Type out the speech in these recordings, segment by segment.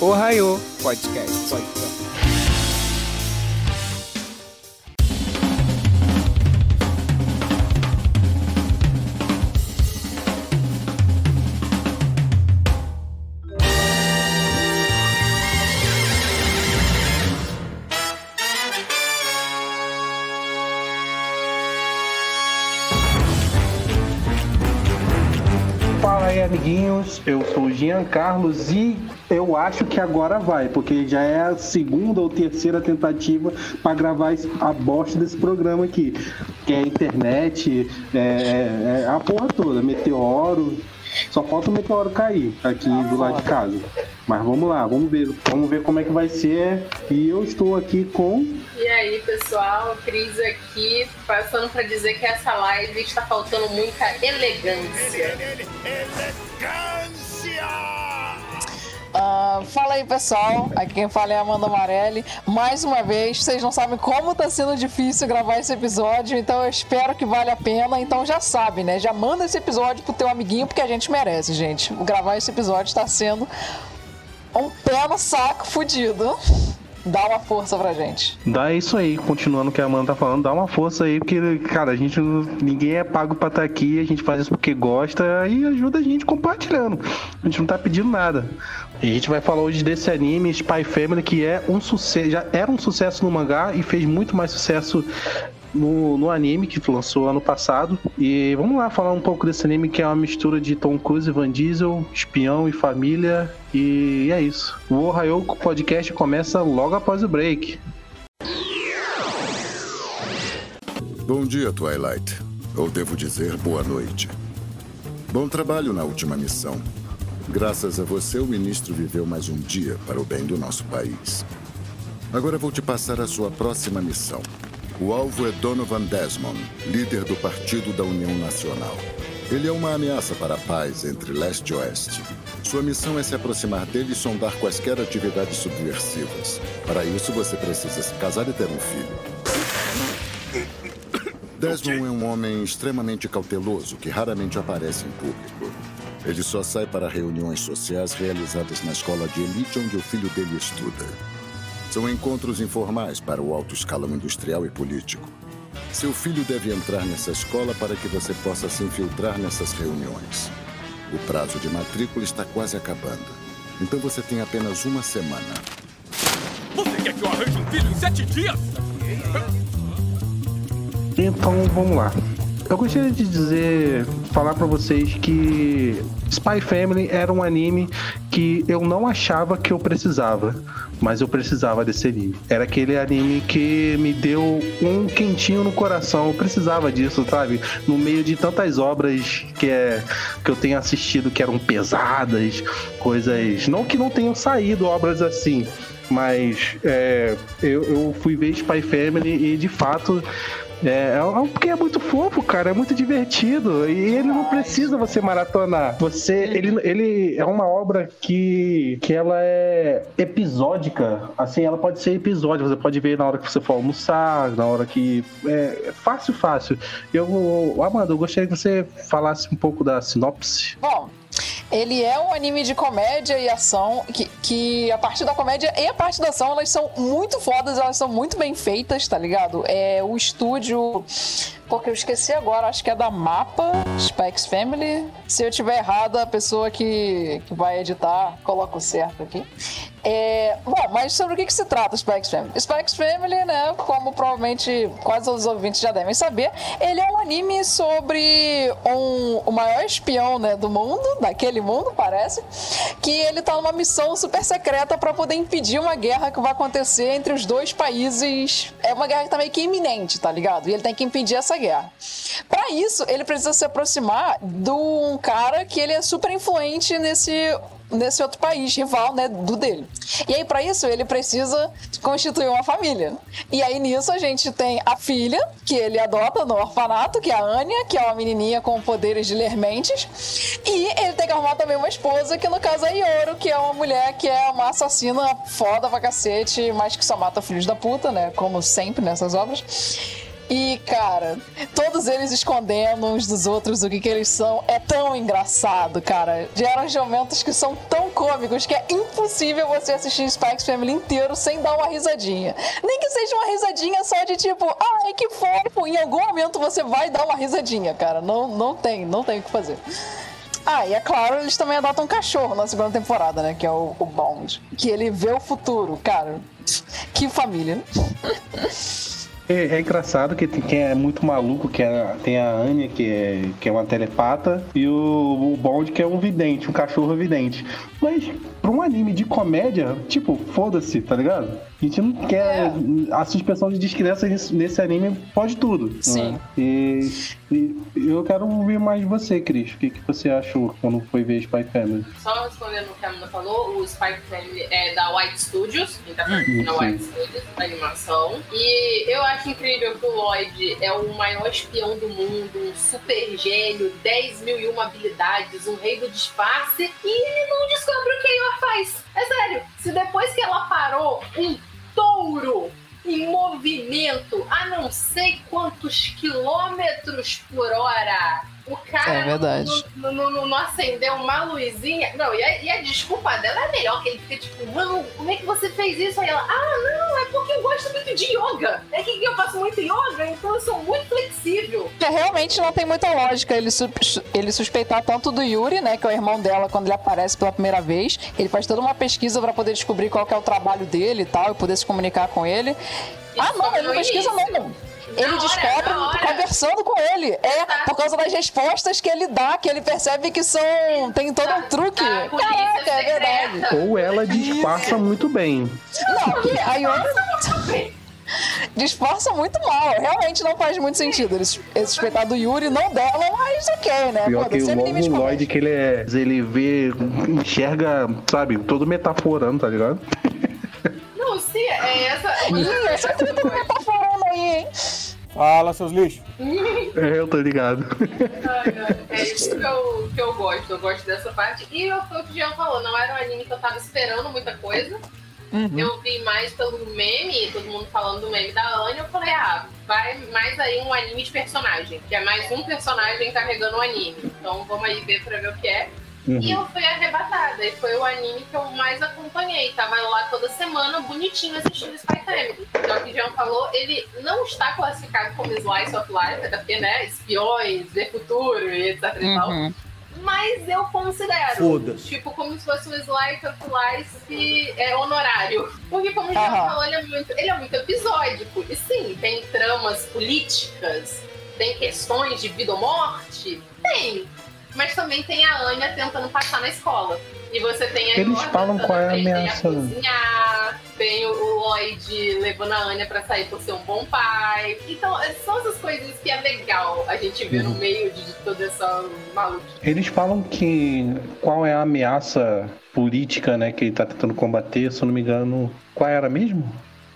Ohio Podcast. Podcast. amiguinhos, eu sou o Jean Carlos e eu acho que agora vai, porque já é a segunda ou terceira tentativa para gravar a bosta desse programa aqui, que é a internet, é, é, é a porra toda, meteoro, só falta o meteoro cair aqui do lado de casa. Mas vamos lá, vamos ver, vamos ver como é que vai ser. E eu estou aqui com. E aí, pessoal, Cris aqui, passando para dizer que essa live está faltando muita elegância. Elegância! Uh, fala aí, pessoal. Aqui quem fala é Amanda Amarelli. Mais uma vez, vocês não sabem como tá sendo difícil gravar esse episódio, então eu espero que vale a pena. Então já sabe, né? Já manda esse episódio pro teu amiguinho, porque a gente merece, gente. Gravar esse episódio está sendo um pé no saco fudido. Dá uma força pra gente. Dá isso aí, continuando o que a Amanda tá falando, dá uma força aí, porque, cara, a gente ninguém é pago pra estar tá aqui, a gente faz isso porque gosta e ajuda a gente compartilhando. A gente não tá pedindo nada. A gente vai falar hoje desse anime Spy Family, que é um sucesso, já era um sucesso no mangá e fez muito mais sucesso no, no anime que lançou ano passado. E vamos lá falar um pouco desse anime que é uma mistura de Tom Cruise e Van Diesel, espião e família. E é isso. O Ohio Podcast começa logo após o break. Bom dia, Twilight. Ou devo dizer, boa noite. Bom trabalho na última missão. Graças a você, o ministro viveu mais um dia para o bem do nosso país. Agora vou te passar a sua próxima missão. O alvo é Donovan Desmond, líder do Partido da União Nacional. Ele é uma ameaça para a paz entre leste e oeste. Sua missão é se aproximar dele e sondar quaisquer atividades subversivas. Para isso, você precisa se casar e ter um filho. Desmond é um homem extremamente cauteloso que raramente aparece em público. Ele só sai para reuniões sociais realizadas na escola de elite onde o filho dele estuda. São encontros informais para o alto escalão industrial e político. Seu filho deve entrar nessa escola para que você possa se infiltrar nessas reuniões. O prazo de matrícula está quase acabando. Então você tem apenas uma semana. Você quer que eu arranje um filho em sete dias? Então vamos lá. Eu gostaria de dizer, falar para vocês que Spy Family era um anime que eu não achava que eu precisava, mas eu precisava desse anime. Era aquele anime que me deu um quentinho no coração. Eu precisava disso, sabe? No meio de tantas obras que é que eu tenho assistido que eram pesadas, coisas não que não tenham saído obras assim, mas é, eu, eu fui ver Spy Family e de fato é, é porque é muito fofo, cara, é muito divertido. E ele não precisa você maratonar. Você, ele, ele é uma obra que, que ela é episódica. Assim, ela pode ser episódio. Você pode ver na hora que você for almoçar, na hora que. É fácil, fácil. Eu, Amanda, eu gostaria que você falasse um pouco da sinopse. Bom, ele é um anime de comédia e ação que, que a parte da comédia e a parte da ação elas são muito fodas, elas são muito bem feitas, tá ligado? É o estúdio porque eu esqueci agora, acho que é da Mapa, Specs Family. Se eu tiver errado, a pessoa que, que vai editar coloca o certo aqui. É, bom, mas sobre o que, que se trata o Spikes Family? Spikes Family, né, como provavelmente quase todos os ouvintes já devem saber, ele é um anime sobre um, o maior espião né, do mundo, daquele mundo, parece, que ele tá numa missão super secreta para poder impedir uma guerra que vai acontecer entre os dois países. É uma guerra que tá meio que iminente, tá ligado? E ele tem que impedir essa guerra. Para isso, ele precisa se aproximar de um cara que ele é super influente nesse nesse outro país rival, né, do dele. E aí para isso ele precisa constituir uma família. E aí nisso a gente tem a filha que ele adota no orfanato, que é a Anya, que é uma menininha com poderes de ler mentes, e ele tem que arrumar também uma esposa, que no caso é Yoro, que é uma mulher que é uma assassina foda pra cacete, mas que só mata filhos da puta, né, como sempre nessas obras. E, cara, todos eles escondendo uns dos outros o que, que eles são é tão engraçado, cara. Geram momentos que são tão cômicos que é impossível você assistir Spikes Family inteiro sem dar uma risadinha. Nem que seja uma risadinha só de tipo, ai, que fofo. Em algum momento você vai dar uma risadinha, cara. Não, não tem, não tem o que fazer. Ah, e é claro, eles também adotam um cachorro na segunda temporada, né? Que é o, o Bond. Que ele vê o futuro, cara. Que família. É, é engraçado que tem quem é muito maluco, que é, tem a Anya, que é, que é uma telepata, e o, o Bond, que é um vidente, um cachorro vidente. Mas pra um anime de comédia, tipo, foda-se, tá ligado? A gente não quer. É. A suspensão de descrença nesse, anime pode tudo. Sim. né? E, e eu quero ouvir mais de você, Cris. O que, que você achou quando foi ver Spy Family? Só respondendo o que a Amanda falou, o Spike Family é da White Studios, quem tá produzindo a Sim. White Studios, a animação. E eu acho incrível que o Lloyd é o maior espião do mundo, um super gênio, 10 mil e uma habilidades, um rei do disfarce, e ele não descobre o que a Faz. É sério, se depois que ela parou um touro em movimento a não sei quantos quilômetros por hora. O cara É verdade. Não, não, não- não acendeu uma luzinha. Não, e a, e a desculpa dela é melhor, que ele fica tipo, mano, como é que você fez isso? Aí ela, ah, não, é porque eu gosto muito de yoga. É que eu faço muito yoga, então eu sou muito flexível. Que realmente não tem muita lógica ele, sus- ele suspeitar tanto do Yuri, né, que é o irmão dela, quando ele aparece pela primeira vez. Ele faz toda uma pesquisa pra poder descobrir qual que é o trabalho dele e tal, e poder se comunicar com ele. ah, não, ele não pesquisa início. não. Ele hora, descobre conversando com ele. É Exato. por causa das respostas que ele dá, que ele percebe que são. tem todo um truque. Da polícia Caraca, é secreta. verdade. Ou ela disfarça muito bem. Não, que a Yuri disfarça muito mal. Realmente não faz muito sentido ele suspeitar do Yuri, não dela, mas ok, né? Pior que Foda-se, o. Lloyd, que ele é. Ele vê, enxerga, sabe, todo metaforando, tá ligado? Não, sim, é essa. Essa treta metaforando aí, hein? Fala, seus lixos. É, eu tô ligado. É isso que eu, que eu gosto. Eu gosto dessa parte. E eu- foi o que o Jean falou, não era um anime que eu tava esperando muita coisa. Uhum. Eu vi mais pelo meme, todo mundo falando do meme da Anya, eu falei, ah, vai mais aí um anime de personagem, que é mais um personagem carregando o anime. Então vamos aí ver pra ver o que é. E Uhum. eu fui arrebatada, e foi o anime que eu mais acompanhei. Tava lá toda semana, bonitinho, assistindo Spy Family. Então, o que o Jean falou, ele não está classificado como Slice of Life, até porque, né, espiões, ver futuro e etc e tal. Uhum. Mas eu considero. Tipo, como se fosse um Slice of Life é, honorário. Porque, como o Jean Aham. falou, ele é, muito, ele é muito episódico. E sim, tem tramas políticas, tem questões de vida ou morte. Tem. Mas também tem a Anya tentando passar na escola. E você tem a Eles Yor falam qual é a ameaça, né? cozinhar, tem o Lloyd levando a Anya pra sair por ser um bom pai. Então, são essas coisas que é legal a gente ver Uhum. no meio de toda essa maluquice. Eles falam que qual é a ameaça política, né, que ele tá tentando combater, se eu não me engano, qual era mesmo?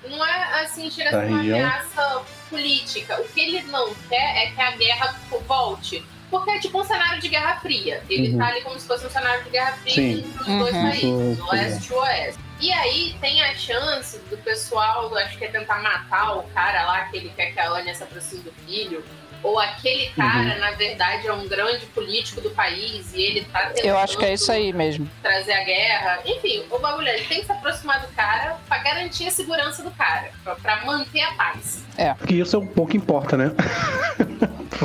não é assim, chega a ser uma região? ameaça política. O que ele não quer é que a guerra volte. Porque é tipo um cenário de Guerra Fria. Ele Uhum. tá ali como se fosse um cenário de Guerra Fria Sim. entre os dois Uhum. países, Isso, o leste e o oeste. E aí tem a chance do pessoal, acho que é tentar matar o cara lá, que ele quer que a Anya se aproxime do filho. Ou aquele cara, na verdade, é um grande político do país e ele tá tentando Eu acho que é isso aí mesmo. trazer a guerra. Enfim, o bagulho é, ele tem que se aproximar do cara pra garantir a segurança do cara, pra, pra manter a paz. Que isso é um pouco importa, né?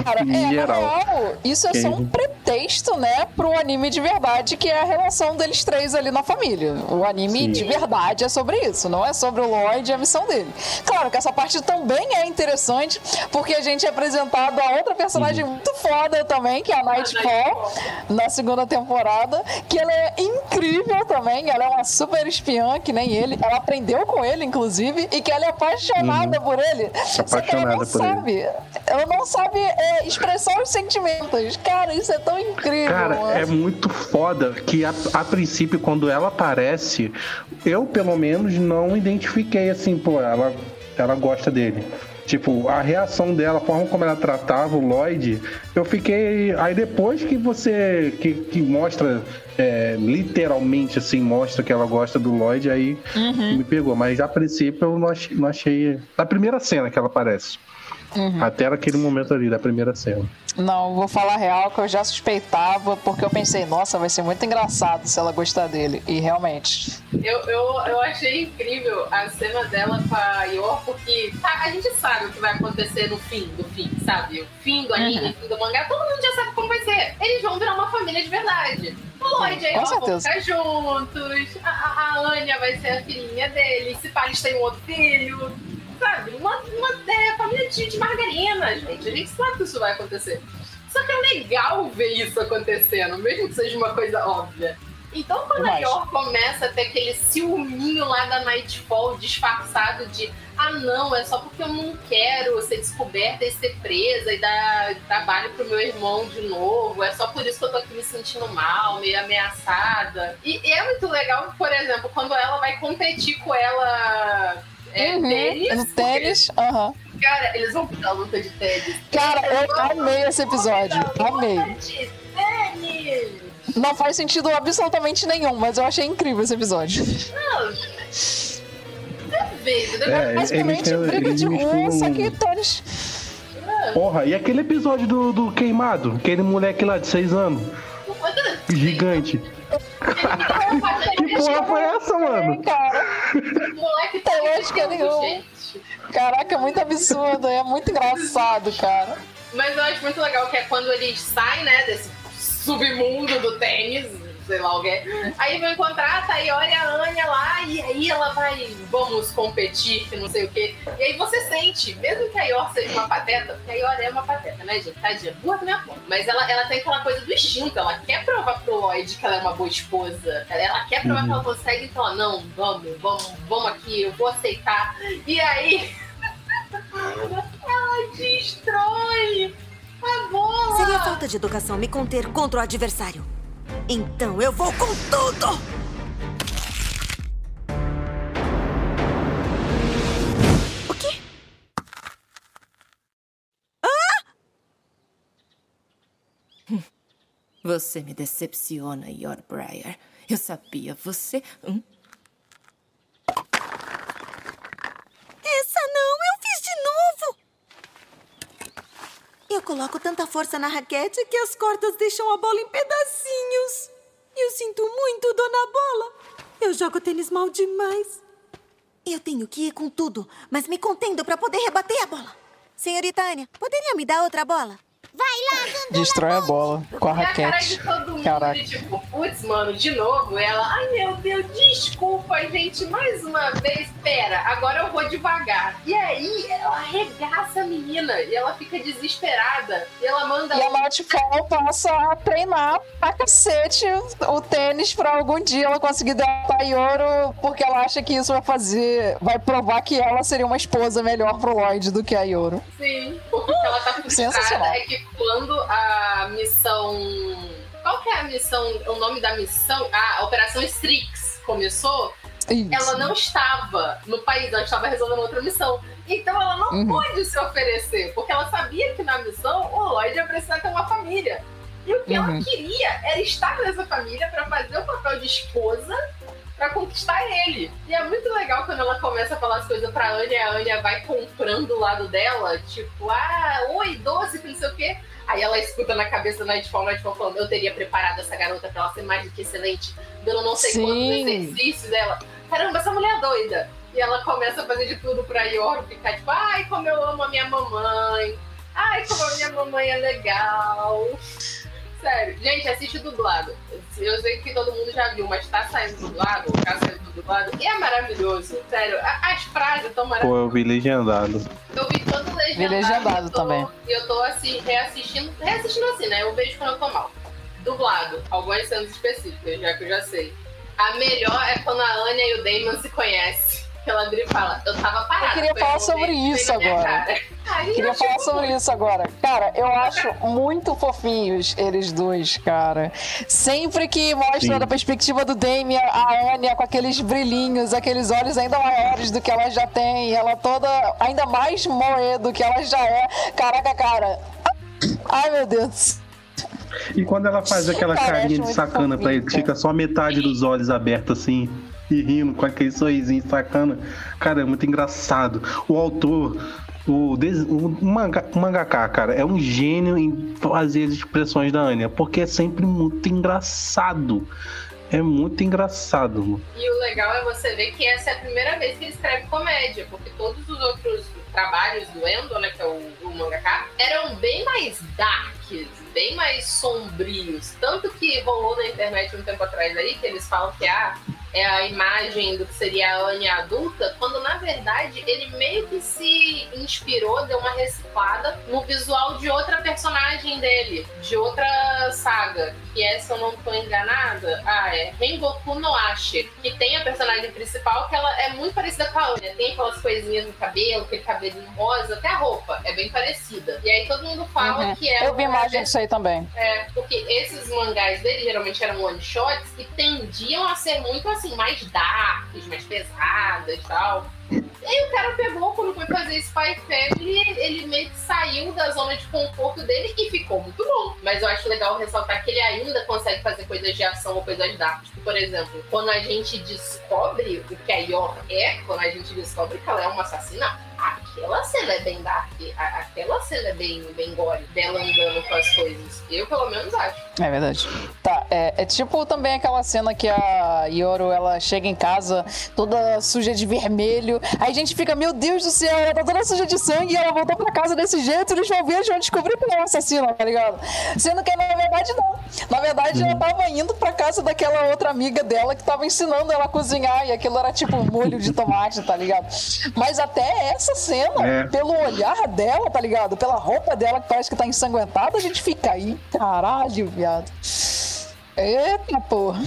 Cara, é, na geral. real, isso é só um pretexto, né, pro anime de verdade, que é a relação deles três ali na família. O anime Sim. de verdade é sobre isso, não é sobre o Lloyd e a missão dele. Claro que essa parte também é interessante, porque a gente é apresentado a outra personagem muito foda também, que é a Nightfall, na segunda temporada, que ela é incrível também, ela é uma super espiã, que nem ele. Ela aprendeu com ele, inclusive, e que ela é apaixonada por ele. Só que ela não Apaixonada por ele. sabe. Ela não sabe é, expressar os sentimentos. Cara, isso é tão incrível. Cara, mano. é muito foda que a, a princípio, quando ela aparece, eu pelo menos não identifiquei assim, pô, ela, ela gosta dele. Tipo, a reação dela, a forma como ela tratava o Lloyd, eu fiquei. Aí depois que você. que, que mostra, é, literalmente assim, mostra que ela gosta do Lloyd, aí Uhum. me pegou. Mas a princípio eu não achei, não achei. Na primeira cena que ela aparece. Uhum. Até aquele momento ali da primeira cena. Não, vou falar real que eu já suspeitava, porque eu pensei, nossa, vai ser muito engraçado se ela gostar dele. E realmente. Eu, eu, eu achei incrível a cena dela com a Yor, porque tá, a gente sabe o que vai acontecer no fim do fim, sabe? O fim do anime, Uhum. o fim do mangá, todo mundo já sabe como vai ser. Eles vão virar uma família de verdade. O Lloyd e a Yor vão certeza. ficar juntos, a, a, a Anya vai ser a filhinha dele, se pá, eles têm um outro filho. Sabe? Uma, uma é, família de, de margarina, gente. A gente sabe que isso vai acontecer. Só que é legal ver isso acontecendo, mesmo que seja uma coisa óbvia. Então, quando a Demais. Yor começa a ter aquele ciúminho lá da Nightfall disfarçado de ah, não, é só porque eu não quero ser descoberta e ser presa e dar trabalho pro meu irmão de novo, é só por isso que eu tô aqui me sentindo mal, meio ameaçada. E é muito legal, por exemplo, quando ela vai competir com ela. É, Uhum, tênis, porque, tênis, aham. Cara, eles vão pra luta de tênis. Cara, eu Eles amei esse episódio. Amei. de tênis. Não faz sentido absolutamente nenhum, mas eu achei incrível esse episódio. Não. Entendeu? É, Basicamente, eles- briga eles de rua, só que tênis. Porra, e aquele episódio do, do queimado? Aquele moleque lá de seis anos, gigante. Que porra foi essa, mano? Cara, moleque tá lógica nenhuma. gente. caraca, é muito absurdo, é muito engraçado, cara. Mas eu acho muito legal que é quando eles saem, né, desse submundo do tênis, sei lá o que. Aí vão encontrar a Tayori e a Anya lá, e aí ela vai, vamos competir, que não sei o quê. E aí você sente, mesmo que a Yor seja uma pateta, porque a Yor é uma pateta, né, gente? Tadinha, burra da minha porra. Mas ela, ela tem aquela coisa do instinto, ela quer provar pro Lloyd que ela é uma boa esposa. Ela, ela quer provar que ela consegue, então ela, não, vamos, vamos, vamos aqui, eu vou aceitar. E aí. ela destrói a bola! Seria falta de educação me conter contra o adversário. Então eu vou com tudo! O quê? Você me decepciona, Yorbriar. Eu sabia, você. Hum? Essa não! Eu fiz de novo! Eu coloco tanta força na raquete que as cordas deixam a bola em pedacinhos. Eu sinto muito, dona Bola. Eu jogo tênis mal demais. Eu tenho que ir com tudo, mas me contendo para poder rebater a bola. Senhorita Anya, poderia me dar outra bola? Destrói a bola com a E a cara raquete. de todo mundo, Caraca. de tipo, putz, mano, de novo. Ela, ai meu Deus, desculpa, gente, mais uma vez. Pera, agora eu vou devagar. E aí, ela arregaça a menina e ela fica desesperada. E ela manda. E a Nightfall passa a treinar pra cacete o tênis pra algum dia ela conseguir derrotar a Yoro, porque ela acha que isso vai fazer, vai provar que ela seria uma esposa melhor pro Lloyd do que a Yoro. Sim, porque ela tá frustrada Sensacional. é que quando a missão. Qual que é a missão? O nome da missão? Ah, a Operação Strix começou. Isso. ela não estava no país, ela estava resolvendo outra missão. Então ela não Uhum. pôde se oferecer, porque ela sabia que na missão o Lloyd ia precisar ter uma família. E o que ela Uhum. queria era estar nessa família para fazer o papel de esposa para conquistar ele. E é muito legal quando ela começa a falar as coisas pra Anya, e a Anya vai comprando o lado dela, tipo, ah, oi, doce, que não sei o quê. Aí ela escuta na cabeça da Nightfall, Nightfall falando, eu teria preparado essa garota pra ela ser mais do que excelente, dando não sei quantos Sim. exercícios dela. Caramba, essa mulher é doida. E ela começa a fazer de tudo pra Yor ficar tipo, ai, como eu amo a minha mamãe. Ai, como a minha mamãe é legal. Sério, gente, assiste dublado. Eu sei que todo mundo já viu, mas tá saindo dublado, tá saindo dublado, e é maravilhoso. Sério, as frases estão Pô, maravilhosas. eu vi legendado. Eu vi todo legendado. Vi legendado tô- também. E eu tô assim, reassistindo. Reassistindo assim, né? Eu vejo quando eu tô mal. Dublado. Algumas cenas específicas, já que eu já sei. A melhor é quando a Anya e o Damon se conhecem. Que ela vira e fala, eu tava parada. Eu queria falar sobre isso agora. Aí Queria falar tipo, sobre isso agora. Cara, eu acho muito fofinhos eles dois, cara. Sempre que mostra Sim. da perspectiva do Damien, a Anya com aqueles brilhinhos, aqueles olhos ainda maiores do que ela já tem, ela toda ainda mais moe do que ela já é. Caraca, cara. Ai, meu Deus. E quando ela faz aquela Parece carinha de muito sacana pra ele, que fica só metade dos olhos abertos assim, e rindo com aquele sorrisinho sacana, cara, é muito engraçado. O autor O, des... o manga... o mangaka, cara, é um gênio em fazer as expressões da Anya, porque é sempre muito engraçado. É muito engraçado. E o legal é você ver que essa é a primeira vez que ele escreve comédia, porque todos os outros trabalhos do Endo, né, que é o, o mangaka, eram bem mais darks, bem mais sombrios. Tanto que rolou na internet um tempo atrás aí, que eles falam que ah, é a imagem do que seria a Anya adulta, quando na verdade ele meio que se inspirou, deu uma reciclada no visual de outra personagem dele, de outra saga, que é, se eu não tô enganada, ah, é Rengoku no Ashi, que tem a personagem principal que ela é muito parecida com a Anya, tem aquelas coisinhas no cabelo, aquele cabelinho rosa, até a roupa é bem parecida. E aí todo mundo fala Uhum. que é Eu vi imagem disso aí também. é, porque esses mangás dele geralmente eram one shots e tendiam a ser muito assim, mais darks, mais pesadas e tal. E aí o cara pegou, quando foi fazer Spy Family, ele meio que saiu da zona de conforto dele e ficou muito bom. Mas eu acho legal ressaltar que ele ainda consegue fazer coisas de ação ou coisas darks. Por exemplo, quando a gente descobre o que a Yor é, quando a gente descobre que ela é uma assassina, aquela cena é bem dark, aquela cena é bem, bem gore, dela andando com as coisas. Eu, pelo menos, acho. É verdade. Tá, é, é tipo também aquela cena que a Yoro, ela chega em casa toda suja de vermelho. Aí a gente fica, meu Deus do céu, ela tá toda suja de sangue e ela voltou pra casa desse jeito. Eles vão ver, eles vão descobrir que ela é uma assassina, tá ligado? Sendo que na verdade não. Na verdade, ela tava indo pra casa daquela outra amiga dela que tava ensinando ela a cozinhar. E aquilo era tipo molho de tomate, tá ligado? Mas até essa cena, É. pelo olhar dela, tá ligado? Pela roupa dela que parece que tá ensanguentada, a gente fica aí, caralho, viado. Eita porra.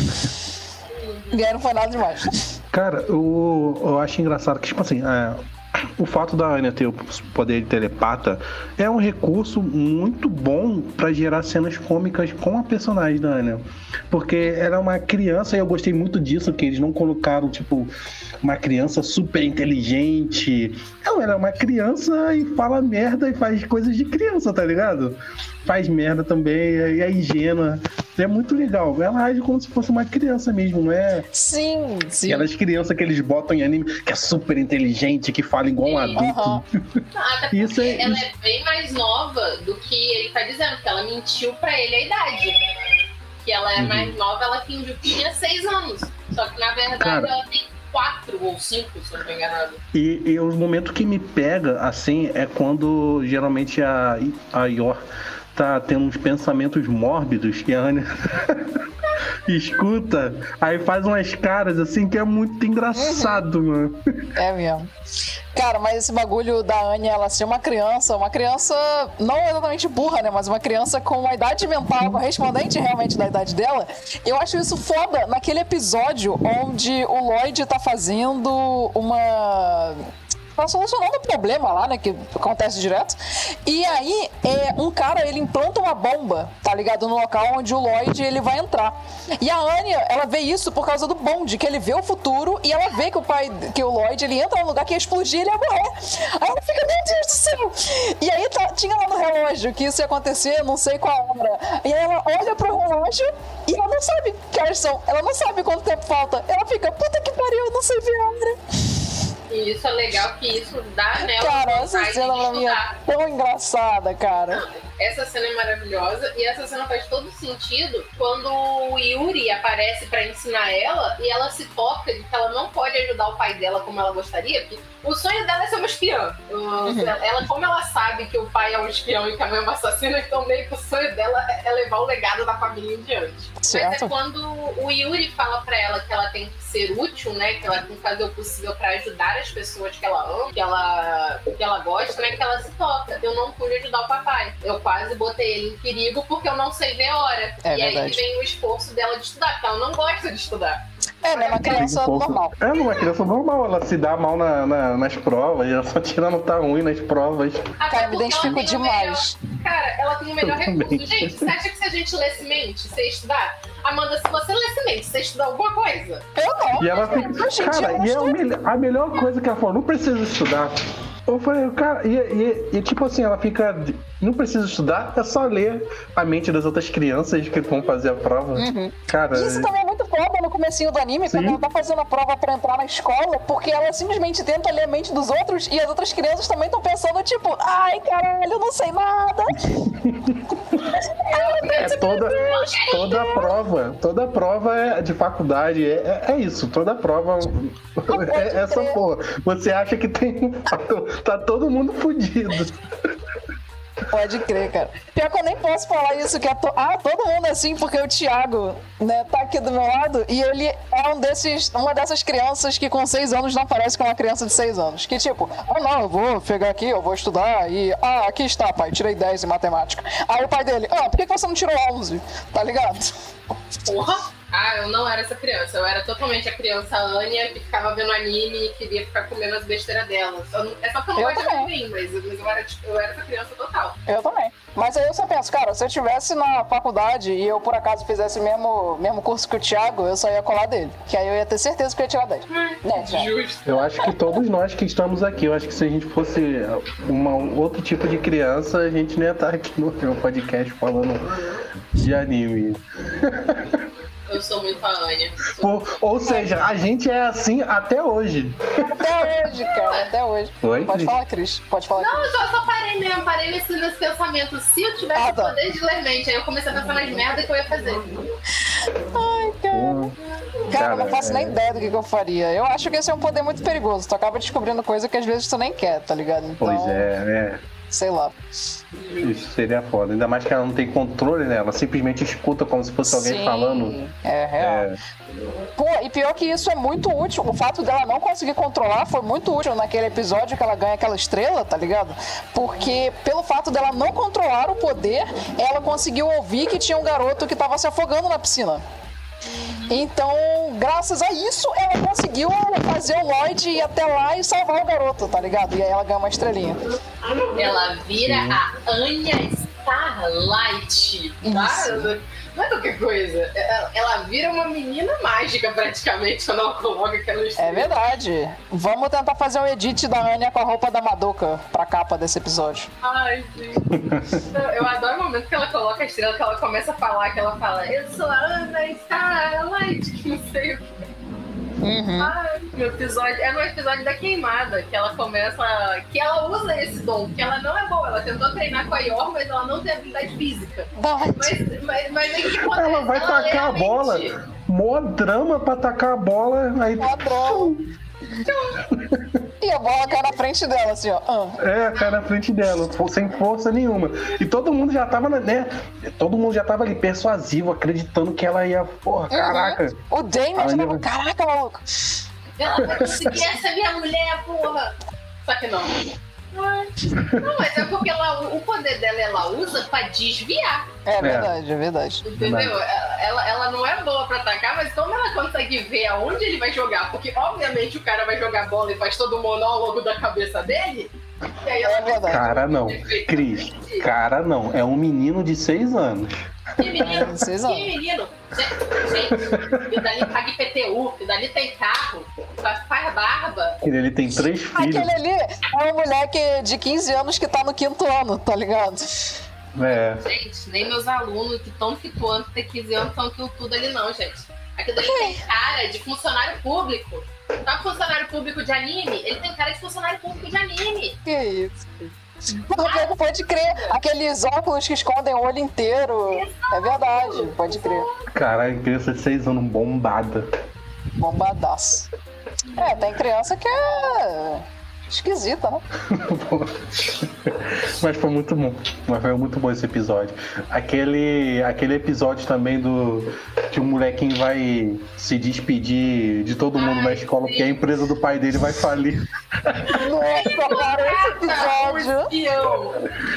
E aí não foi nada demais. Cara, eu, eu acho engraçado que, tipo assim, é, o fato da Anya ter o poder de telepata é um recurso muito bom pra gerar cenas cômicas com a personagem da Anya. Porque ela é uma criança e eu gostei muito disso, que eles não colocaram, tipo, uma criança super inteligente. Não, ela é uma criança e fala merda e faz coisas de criança, tá ligado? Faz merda também, e é ingênua. É muito legal. Ela age como se fosse uma criança mesmo, não é? Sim, sim. Aquelas crianças que eles botam em anime que é super inteligente, que fala igual um adulto. Porque Isso é- ela é bem mais nova do que ele tá dizendo, porque ela mentiu pra ele a idade. Que ela é Uhum. mais nova, ela fingiu que tinha seis anos. Só que na verdade Cara. ela tem quatro ou cinco, se eu não tô enganado. E, e o momento que me pega, assim, é quando geralmente a, a Yor tá tendo uns pensamentos mórbidos e a Anya escuta, aí faz umas caras assim que é muito engraçado, mano. É mesmo. Cara, mas esse bagulho da Anya, ela ser uma criança, uma criança não exatamente burra, né? Mas uma criança com uma idade mental correspondente realmente da idade dela. Eu acho isso foda naquele episódio onde o Lloyd tá fazendo uma. Tá solucionando o problema lá, né? Que acontece direto. E aí, é, um cara, ele implanta uma bomba, tá ligado? No local onde o Lloyd ele vai entrar. E a Anya, ela vê isso por causa do bonde, que ele vê o futuro e ela vê que o pai, que o Lloyd, ele entra num lugar que ia explodir e ele ia morrer. Aí ela fica, meu Deus do céu! E aí tá- tinha lá no relógio que isso ia acontecer, não sei qual hora. E aí ela olha pro relógio e ela não sabe são. Ela não sabe quanto tempo falta. Ela fica, puta que pariu, não sei ver a hora. E isso é legal que isso dá nela Cara, essa cena de pra mim é tão engraçada, cara. Essa cena é maravilhosa e essa cena faz todo sentido quando o Yuri aparece pra ensinar ela e ela se toca de que ela não pode ajudar o pai dela como ela gostaria, porque o sonho dela é ser uma espiã. Uh, Ela, como ela sabe que o pai é um espião e que a mãe é uma assassina, então meio que o sonho dela é é levar o legado da família em diante. Mas Certo. é quando o Yuri fala pra ela que ela tem que ser útil, né? Que ela tem que fazer o possível pra ajudar as pessoas que ela ama, que ela, que ela gosta, né? Que ela se toca. Eu não pude ajudar o papai. Eu quase botei ele em perigo porque eu não sei ver a hora. É e aí verdade. que vem o esforço dela de estudar, porque ela não gosta de estudar. É, né? Uma criança normal. É uma criança normal, ela se dá mal na- na- nas provas, ela só tira nota ruim nas provas. Até Cara, me ela identifico tem o demais. melhor- Cara, ela tem o melhor Eu recurso. também. Gente, você acha que se a gente lesse mente, você estudar? Amanda, se você lesse mente, você estudar alguma coisa? Eu não. E ela fica. Cara, e é a melhor coisa que ela falou, não precisa estudar. Eu falei, cara, e, e- e, tipo assim, ela fica. Não precisa estudar, é só ler a mente das outras crianças que vão fazer a prova. Cara, Isso também é muito foda no comecinho do anime, quando Sim. ela tá fazendo a prova pra entrar na escola, porque ela simplesmente tenta ler a mente dos outros e as outras crianças também estão pensando, tipo, ai, caralho, eu não sei nada. É toda, toda prova, toda prova é de faculdade, é, é- é isso, toda prova é essa porra. Você acha que tem. Tá todo mundo fudido. Pode crer, cara. Pior que eu nem posso falar isso, que é to... ah, todo mundo assim, porque o Thiago, né, tá aqui do meu lado e ele é um desses, uma dessas crianças que com seis anos não parece com uma criança de seis anos. Que tipo, ah não, eu vou pegar aqui, eu vou estudar e, ah, aqui está, pai, tirei 10 em matemática. Aí o pai dele, ah, por que que você não tirou 11? Tá ligado? Porra! Ah, eu não era essa criança. Eu era totalmente a criança Anya que ficava vendo anime e queria ficar comendo as besteiras dela. Não- É só que eu não gosto de anime, mas, mas eu, era, tipo, eu era essa criança total. Eu também. Mas aí eu só penso, cara, se eu estivesse na faculdade e eu por acaso fizesse o mesmo, mesmo curso que o Thiago, eu só ia colar dele. Que aí eu ia ter certeza que eu ia tirar 10. Né, Thiago? Justo. Eu acho que todos nós que estamos aqui, eu acho que se a gente fosse uma, um outro tipo de criança, a gente não ia estar aqui no meu podcast falando de anime. Eu sou muito a Anya. Sou- Ou, ou seja, a gente é assim até hoje. Até hoje, cara, até hoje. Oi, Pode Cris? falar, Cris. Pode falar, Não, Cris. eu só, só parei mesmo, parei nesse, nesse pensamento. Se eu tivesse Ah, tá. o poder de ler mente, aí eu comecei a pensar nas merdas que eu ia fazer. Ai, cara. Cara, eu não faço nem é- ideia do que, que eu faria. Eu acho que esse é um poder muito perigoso. Tu acaba descobrindo coisa que às vezes tu nem quer, tá ligado? Então, Pois é, né? Sei lá. Isso seria foda. Ainda mais que ela não tem controle, né? Ela simplesmente escuta como se fosse alguém Sim, falando. É real. É, Pô, e pior que isso é muito útil. O fato dela não conseguir controlar foi muito útil naquele episódio que ela ganha aquela estrela, tá ligado? Porque pelo fato dela não controlar o poder, ela conseguiu ouvir que tinha um garoto que tava se afogando na piscina. Então, graças a isso, ela conseguiu fazer o Lloyd ir até lá e salvar o garoto, tá ligado? E aí ela ganha uma estrelinha. Ela vira a Anya Starlight. Tá? Não é qualquer coisa. Ela, ela vira uma menina mágica, praticamente, quando ela coloca aquela É estrela. verdade. Vamos tentar fazer um edit da Anya com a roupa da Madoka pra capa desse episódio. Ai, gente. Eu, eu adoro o momento que ela coloca a estrela, que ela começa a falar, que ela fala, eu sou a Ana Starlight, que não sei o que. Uhum. No episódio, é no episódio da queimada que ela começa. Que ela usa esse dom, que ela não é boa. Ela tentou treinar com a Yor, mas ela não tem habilidade física. Mas, mas, mas aí o que acontece? Ela vai lê tacar a bola. Mó drama pra tacar a bola. Aí. Padrão. E a bola cai na frente dela, assim, ó. Ah. É, cai na frente dela, sem força nenhuma. E todo mundo já tava, né? Todo mundo já tava ali persuasivo, acreditando que ela ia. Porra, caraca. O Damien já tava, caraca, maluco. Ela vai conseguir essa minha mulher, porra! Só que não. Não, mas é porque ela, o poder dela ela usa pra desviar. É verdade, é verdade. Entendeu? Ela, ela, ela não é boa pra atacar, consegue ver aonde ele vai jogar, porque obviamente o cara vai jogar bola e faz todo o monólogo da cabeça dele. E aí ela É. Cara, não. Cris, cara, não. É um menino de seis anos. Que menino, É, vocês vão. que menino. Gente, gente, e dali paga IPTU, e dali tem carro, faz barba. Ele tem três filhos. Aquele ali é um moleque de 15 anos que tá no quinto ano, tá ligado? É. Gente, nem meus alunos que estão fituando ter 15 anos estão aquilo tudo ali, não, gente. Aquilo ali tem cara de funcionário público. Tá funcionário público de anime? Ele tem cara de funcionário público de anime. Que isso? Não pode crer. Aqueles óculos que escondem o olho inteiro. É verdade, pode crer. Caralho, criança de seis anos bombada. Bombadaço. É, tem criança que é esquisita, né? Mas foi muito bom. Mas foi muito bom esse episódio. Aquele, aquele episódio também do que o molequinho vai se despedir de todo mundo na escola porque a empresa do pai dele vai falir. Nossa, cara, esse episódio. Espião.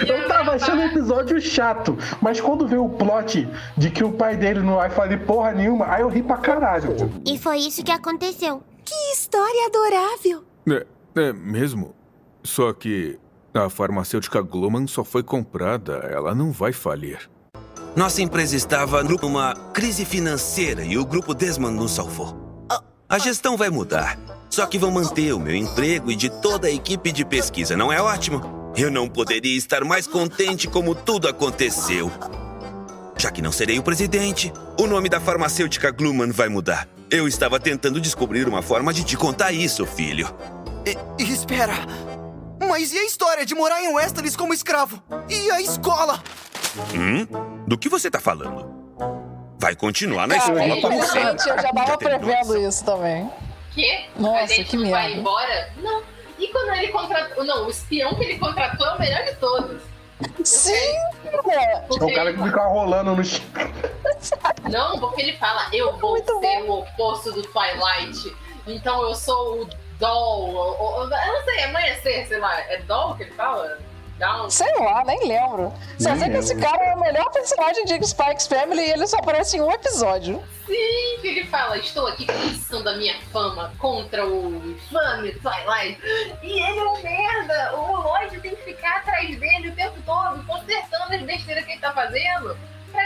Eu tava achando o episódio chato, mas quando veio o plot de que o pai dele não vai falir porra nenhuma, aí eu ri pra caralho. E foi isso que aconteceu. Que história adorável! É, é mesmo? Só que a farmacêutica Gloman só foi comprada, ela não vai falir. Nossa empresa estava numa crise financeira e o grupo Desmond nos salvou. A gestão vai mudar. Só que vão manter o meu emprego e de toda a equipe de pesquisa, não é ótimo? Eu não poderia estar mais contente como tudo aconteceu. Já que não serei o presidente, o nome da farmacêutica Gluman vai mudar. Eu estava tentando descobrir uma forma de te contar isso, filho. E, espera! Mas e a história de morar em Westeros como escravo? E a escola? Hum? Do que você tá falando? Vai continuar na escola como sempre. eu já tava prevendo isso também. Quê? Nossa, a gente que não vai embora? Não. E quando ele contratou. Não, o espião que ele contratou é o melhor de todos. Sim! É o cara que fica rolando no chão. Não, porque ele fala, eu vou ser o oposto do Twilight. Então eu sou o Doll. ou- ou- Eu não sei, amanhecer, sei lá. É Doll que ele fala? Down? Sei lá, nem lembro. Só sei que esse cara é o melhor personagem de Spike's Family e ele só aparece em um episódio. Sim, que ele fala, estou aqui começando a minha fama contra o infame Twilight. E ele é um merda. O Lloyd tem que ficar atrás dele o tempo todo, consertando as besteiras que ele tá fazendo.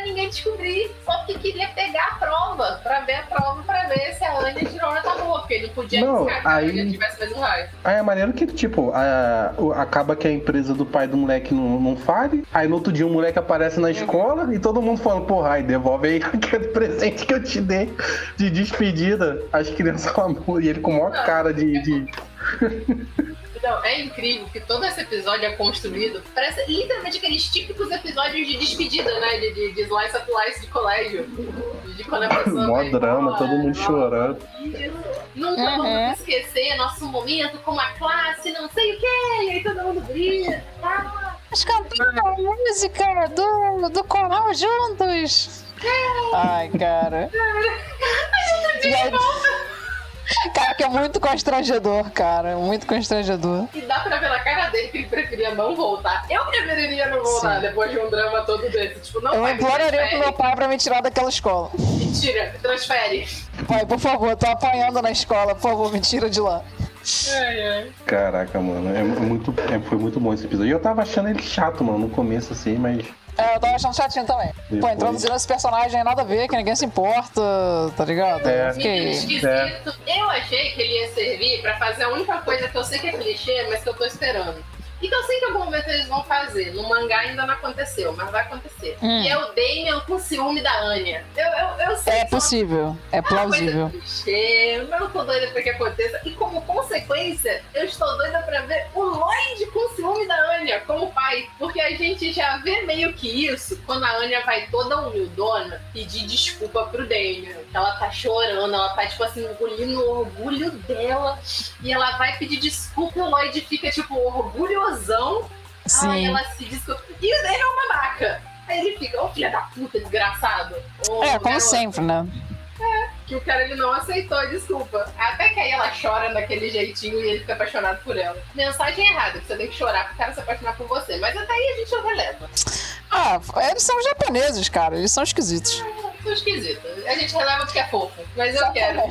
Ninguém descobrir. Só porque queria pegar a prova. Pra ver a prova, pra ver se a Anya Girona tá boa. Porque ele não podia Não, arriscar caso aí- ele tivesse mais um raio. Aí é maneiro que, tipo, a- acaba que a empresa do pai do moleque não, não fale. Aí no outro dia o moleque aparece na escola e todo mundo fala, porra, aí devolve aí aquele presente que eu te dei de despedida. As crianças falam, e ele com a maior cara de. de- Não, é incrível que todo esse episódio é construído. Parece literalmente aqueles típicos episódios de despedida, né? De, de, de slice of life de colégio. De quando a pessoa. Mó vai drama, todo mundo chorando. Nunca Uhum. vamos esquecer nosso momento como a classe, não sei o quê. E aí todo mundo grita. Ah, Nós cantamos a música do, do coral juntos. Ai, cara. E aí- Cara, que é muito constrangedor, cara. Muito constrangedor. E dá pra ver na cara dele que ele preferia não voltar. Eu preferiria não voltar Sim. depois de um drama todo desse. Tipo, não Eu imploraria pro meu pai pra me tirar daquela escola. Mentira, me transfere. Pai, por favor, tô apanhando na escola, por favor, me tira de lá. Ai, ai. Caraca, mano, é muito, é- foi muito bom esse episódio. E eu tava achando ele chato, mano, no começo assim, mas. É, eu tava achando chatinho também. Pô, Depois. introduzindo esse personagem nada a ver, que ninguém se importa, tá ligado? É. Eu fiquei- Esquisito. Eu achei que ele ia servir pra fazer a única coisa que eu sei que é clichê, mas que eu tô esperando. E que eu sei que em algum momento eles vão fazer. No mangá ainda não aconteceu, mas vai acontecer. Hum. E é o Damien com ciúme da Anya. Eu, eu, eu sei É que são possível, é coisa plausível. clichê, mas eu tô doida pra que aconteça. E como consequência, eu estou doida pra ver o Lloyd com ciúme da Anya como pai. Porque a gente já vê meio que isso quando a Anya vai toda humildona pedir desculpa pro Damien. Ela tá chorando, ela tá, tipo assim, engolindo o orgulho dela. E ela vai pedir desculpa e o Lloyd fica, tipo, orgulhosão. Sim. Aí ela se desculpa. E Damien é uma maca. Aí ele fica, ô filha da puta, desgraçado. Ô, É, como garoto. sempre, né? É, que o cara ele não aceitou a desculpa. Até que aí ela chora daquele jeitinho e ele fica apaixonado por ela. Mensagem errada, que você tem que chorar pro cara se apaixonar por você. Mas até aí a gente não releva. Ah, eles são japoneses, cara, eles são esquisitos. Sou esquisito. A gente releva porque é fofo. Mas eu. Eu quero.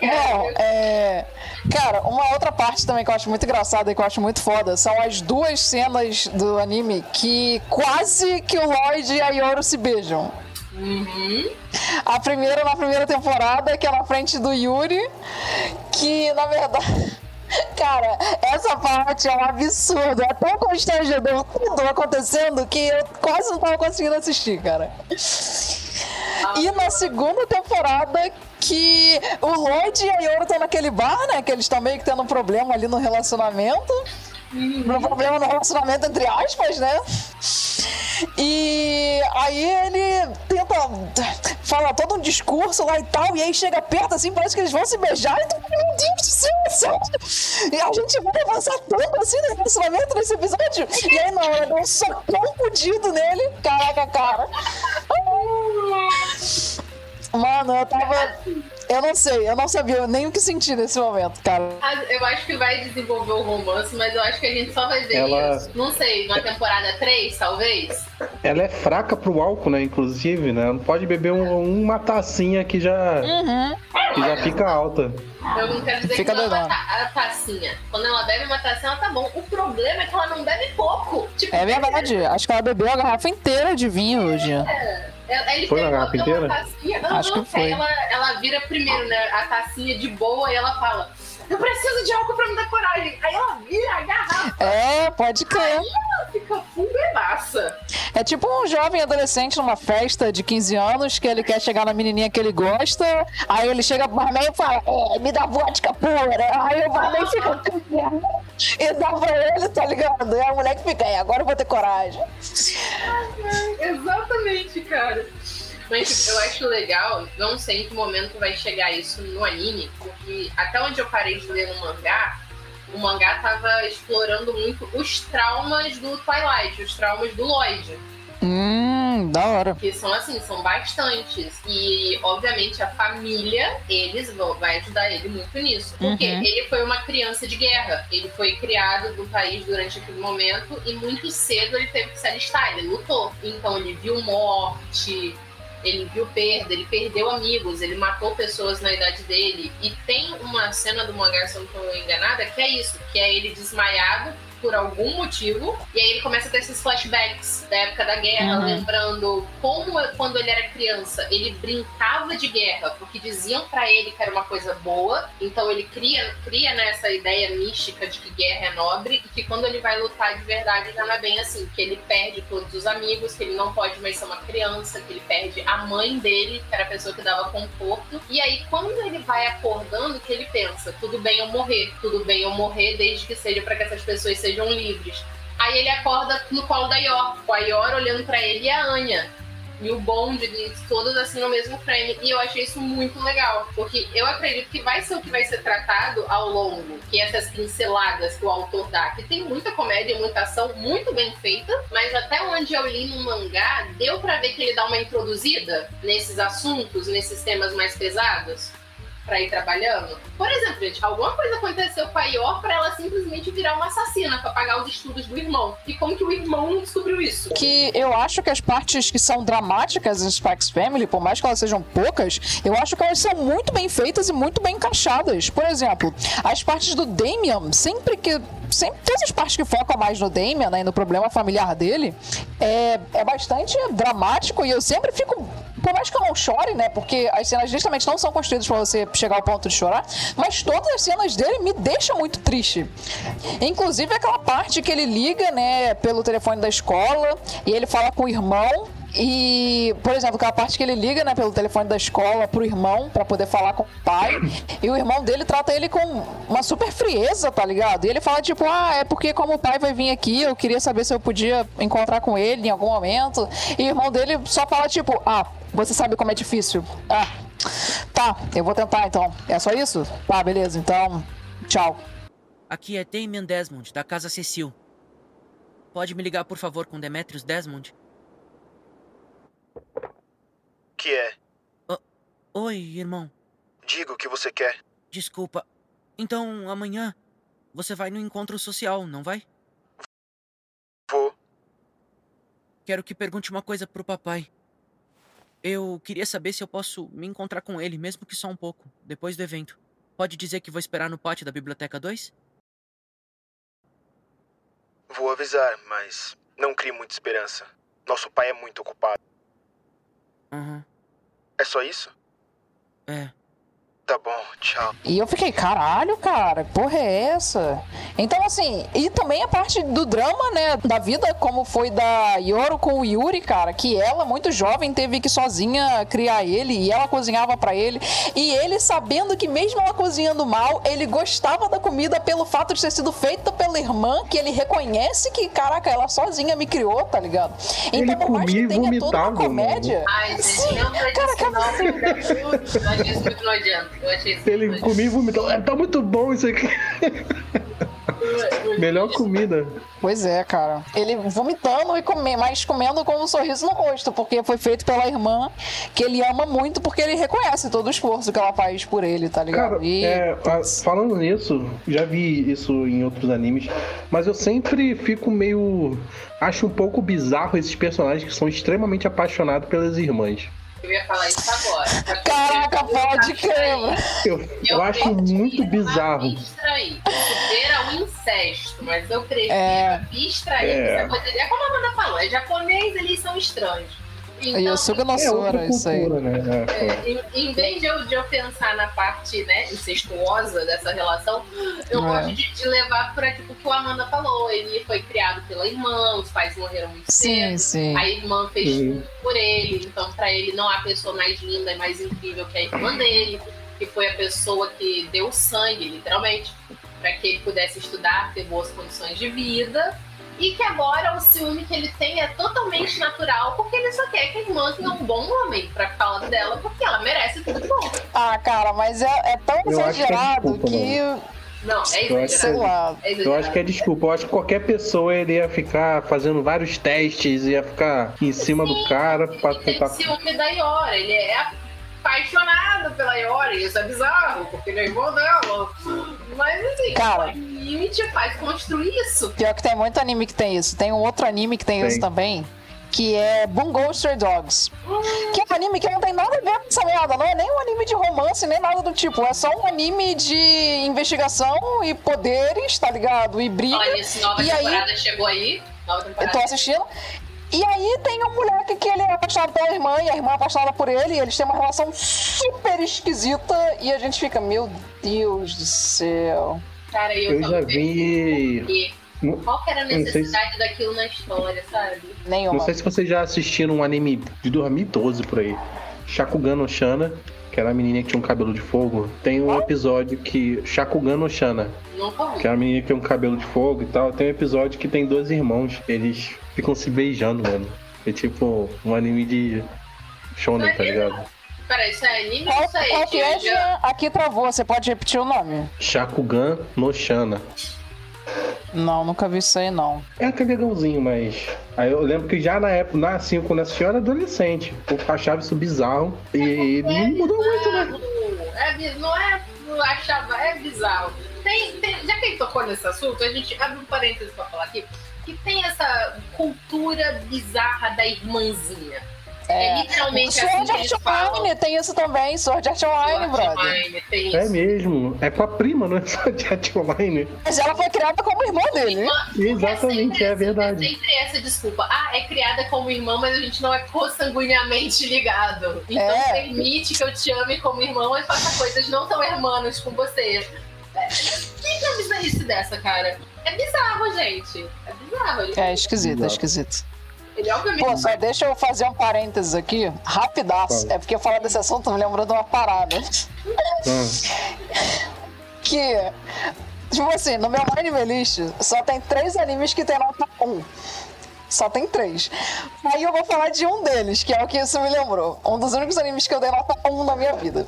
Bom, é. Cara, uma outra parte também que eu acho muito engraçada e que eu acho muito foda são as duas cenas do anime que quase que o Lloyd e a Yoro se beijam. Uhum. A primeira na primeira temporada, que é na frente do Yuri, que na verdade. Cara, essa parte é um absurdo, é tão constrangedor tudo acontecendo que eu quase não tava conseguindo assistir, cara. E na segunda temporada, que o Lloyd e a Yoro estão naquele bar, né? Que eles estão meio que tendo um problema ali no relacionamento. Um problema no relacionamento, entre aspas, né? E aí ele tenta falar todo um discurso lá e tal, e aí chega perto assim, parece que eles vão se beijar, e tu, meu Deus do céu, sério? E a gente vai avançar tanto assim no relacionamento nesse episódio, e aí não, deu um socão fudido nele, caraca, cara. Mano, eu tava. Eu não sei, eu não sabia nem o que sentir nesse momento, cara. Eu acho que vai desenvolver o romance, mas eu acho que a gente só vai ver Ela- isso. Não sei, na temporada 3, talvez. Ela é fraca pro álcool, né? Inclusive, né? Não pode beber um- uma tacinha que já, Uhum. que já fica alta. Eu não quero dizer Fica que não é uma ta- a tacinha. Quando ela bebe uma tacinha, ela tá bom. O problema é que ela não bebe pouco. Tipo, É verdade, acho que ela bebeu a garrafa inteira de vinho hoje. É, ela- ele Foi na garrafa inteira? tacinha, Acho que aham, foi. Ela, ela vira primeiro, né? A tacinha de boa e ela fala: eu preciso de álcool pra me dar coragem. Aí ela vira a garrafa. É, pode crer. Aí ela fica fuleiraça. É tipo um jovem adolescente numa festa de 15 anos que ele quer chegar na menininha que ele gosta, aí ele chega pro barman e fala, é, me dá vodka pura. Aí o barman fica e dá pra ele, tá ligado? E a mulher que fica, é, agora eu vou ter coragem. Exatamente, cara. Mas eu acho legal, não sei em que momento vai chegar isso no anime, porque até onde eu parei de ler no mangá, o mangá tava explorando muito os traumas do Twilight, os traumas do Lloyd. Hum, da hora. Que são assim, são bastantes. E, obviamente, a família, eles vão vai ajudar ele muito nisso. Porque Uhum. ele foi uma criança de guerra. Ele foi criado no país durante aquele momento e muito cedo ele teve que se alistar, ele lutou. Então ele viu morte, ele viu perda, ele perdeu amigos, ele matou pessoas na idade dele. E tem uma cena do mangá, se eu não estou enganada, que é isso, que é ele desmaiado por algum motivo, e aí ele começa a ter esses flashbacks da época da guerra, Uhum. lembrando como quando ele era criança ele brincava de guerra, porque diziam pra ele que era uma coisa boa, então ele cria, cria né, essa ideia mística de que guerra é nobre, e que quando ele vai lutar de verdade já não é bem assim, que ele perde todos os amigos, que ele não pode mais ser uma criança, que ele perde a mãe dele, que era a pessoa que dava conforto, e aí quando ele vai acordando, que ele pensa, tudo bem eu morrer, tudo bem eu morrer, desde que seja pra que essas pessoas sejam livres. Aí ele acorda no colo da Yor, com a Yor olhando pra ele e a Anya. E o bonde de todos assim no mesmo frame. E eu achei isso muito legal. Porque eu acredito que vai ser o que vai ser tratado ao longo. Que essas pinceladas que o autor dá. Que tem muita comédia e muita ação muito bem feita. Mas até onde eu li no mangá, deu pra ver que ele dá uma introduzida nesses assuntos, nesses temas mais pesados pra ir trabalhando. Por exemplo, gente, alguma coisa aconteceu com a Yor pra ela simplesmente virar uma assassina pra pagar os estudos do irmão. E como que o irmão não descobriu isso? Que eu acho que as partes que são dramáticas em Spikes Family, por mais que elas sejam poucas, eu acho que elas são muito bem feitas e muito bem encaixadas. Por exemplo, as partes do Damian, sempre que. Sempre todas as partes que focam mais no Damian, né, e no problema familiar dele, é, é bastante dramático e eu sempre fico por mais que eu não chore, né? Porque as cenas justamente não são construídas pra você chegar ao ponto de chorar, mas todas as cenas dele me deixam muito triste. Inclusive aquela parte que ele liga, né, pelo telefone da escola e ele fala com o irmão. E, por exemplo, aquela parte que ele liga, né, pelo telefone da escola pro irmão pra poder falar com o pai, e o irmão dele trata ele com uma super frieza, tá ligado? E ele fala tipo: "Ah, é porque como o pai vai vir aqui, eu queria saber se eu podia encontrar com ele em algum momento". E o irmão dele só fala tipo: "Ah, você sabe como é difícil". Ah. Tá, eu vou tentar então. É só isso? Tá, beleza. Então, tchau. Aqui é Damien Desmond, da Casa Cecil. Pode me ligar, por favor, com Demetrius Desmond? Que é? Oi, irmão. Diga o que você quer. Desculpa. Então, amanhã você vai no encontro social, não vai? Vou. Quero que pergunte uma coisa pro papai. Eu queria saber se eu posso me encontrar com ele, mesmo que só um pouco, depois do evento. Pode dizer que vou esperar no pátio da Biblioteca 2? Vou avisar, mas não crie muita esperança. Nosso pai é muito ocupado. Aham. É só isso? É. Tá bom, tchau. E eu fiquei, caralho, cara, que porra é essa? Então, assim, e também a parte do drama, né, da vida, como foi da Yoro com o Yuri, cara, que ela, muito jovem, teve que sozinha criar ele e ela cozinhava pra ele. E ele, sabendo que mesmo ela cozinhando mal, ele gostava da comida pelo fato de ter sido feita pela irmã, que ele reconhece que, caraca, ela sozinha me criou, tá ligado? Ele Então, por mais comia que tenha toda uma comédia. Ai, gente, não foi disso, não. Eu achei isso muito Ele comia e vomitava. É, Tá muito bom isso aqui. Melhor comida. Pois é, cara. Ele vomitando e comendo, mas comendo com um sorriso no rosto, porque foi feito pela irmã que ele ama muito, porque ele reconhece todo o esforço que ela faz por ele, tá ligado? Cara, e é, a- falando nisso, já vi isso em outros animes, mas eu sempre fico meio. Acho um pouco bizarro esses personagens que são extremamente apaixonados pelas irmãs. Eu ia falar isso agora. Caraca, pode crer. Eu, eu acho muito bizarro. Abstrair. Supera o incesto, mas eu prefiro É. abstrair. É. essa coisa. É como a Amanda falou, é japonês, eles são estranhos. Então, Yosuga no É outra Sora, isso aí. né? É, É, em, em vez de eu, de eu pensar na parte né, incestuosa dessa relação, eu É. gosto de, de levar para tipo, o que o Amanda falou. Ele foi criado pela irmã, os pais morreram muito Sim, cedo. sim. A irmã fez Sim. tudo por ele, então para ele não há pessoa mais linda e mais incrível que a irmã dele, que foi a pessoa que deu sangue, literalmente, para que ele pudesse estudar, ter boas condições de vida. E que agora o ciúme que ele tem é totalmente natural, porque ele só quer que a irmã tenha um bom homem pra ficar lado dela, porque ela merece tudo de bom. Ah, cara, mas é, é tão Eu que é exagerado desculpa, que. Não, é Eu acho, Sei lá. É eu exagerado. acho que é desculpa. Eu acho que qualquer pessoa ele ia ficar fazendo vários testes, ia ficar em cima do cara pra Ele tem tentar. ciúme da Iora, ele é apaixonado pela e isso é bizarro, porque ele é irmão dela. Mas assim, Cara. o limite faz construir isso. Pior que tem muito anime que tem isso. Tem um outro anime que tem, Tem. isso também. Que é Bungo Stray Dogs. Que é um anime que não tem nada a ver com essa merda. Não é nem um anime de romance, nem nada do tipo. É só um anime de investigação e poderes, tá ligado? E briga. Olha, esse nova e aí, temporada chegou aí. Nova eu tô assistindo. E aí tem um moleque que ele é apaixonado pela irmã e a irmã é apaixonada por ele. E eles têm uma relação super esquisita. E a gente fica, meu Deus do céu. Cara, eu, Eu já vi. Qual que era a sei se- necessidade daquilo na história, sabe? Nenhuma. Não sei se vocês já assistiram um anime de 2012 por aí. Shakugan no Shana, que era a menininha que tinha um cabelo de fogo. Tem um episódio que. Shakugan no Shana, Nunca vi. que era a menina que tem um cabelo de fogo e tal. Tem um episódio que tem dois irmãos. Eles ficam se beijando, mano. É tipo um anime de shonen, tá ligado? Peraí, isso é anime ou Qual, isso é qual que é, Jean? Aqui travou, você pode repetir o nome? Shakugan no Shana. Não, nunca vi isso aí, não. É até legalzinho, mas. Aí eu lembro que já na época, na, assim, quando eu assisti, eu era adolescente. Eu achava isso bizarro. E não mudou muito, né? É, não é não achava, é bizarro. Tem, tem- já que ele tocou nesse assunto, a gente abre um parênteses pra falar aqui, que tem essa cultura bizarra da irmãzinha. É, literalmente assim Sword eles Art falam. Online tem isso também, Sword Art Online, brother. Online, tem É isso. mesmo. É com a prima, não é só de Art Online. Mas ela foi criada como irmã dele, né? Exatamente, é É verdade. sempre essa desculpa. Ah, é criada como irmã, mas a gente não é consanguineamente ligado. Então É. permite que eu te ame como irmão, mas faça coisas não tão irmãos com você. É, Quem que é a bizarrice dessa, cara? É bizarro, gente. É bizarro. Ele, É esquisito, é esquisito. ele obviamente. Pô, só deixa eu fazer um parênteses aqui, rapidaço. Fala. É porque eu falar desse assunto me lembrou de uma parada. Que, tipo assim, no meu anime list só tem três animes que tem nota 1. Só tem três. Aí eu vou falar de um deles, que é o que isso me lembrou. Um dos únicos animes que eu dei nota 1 na minha vida.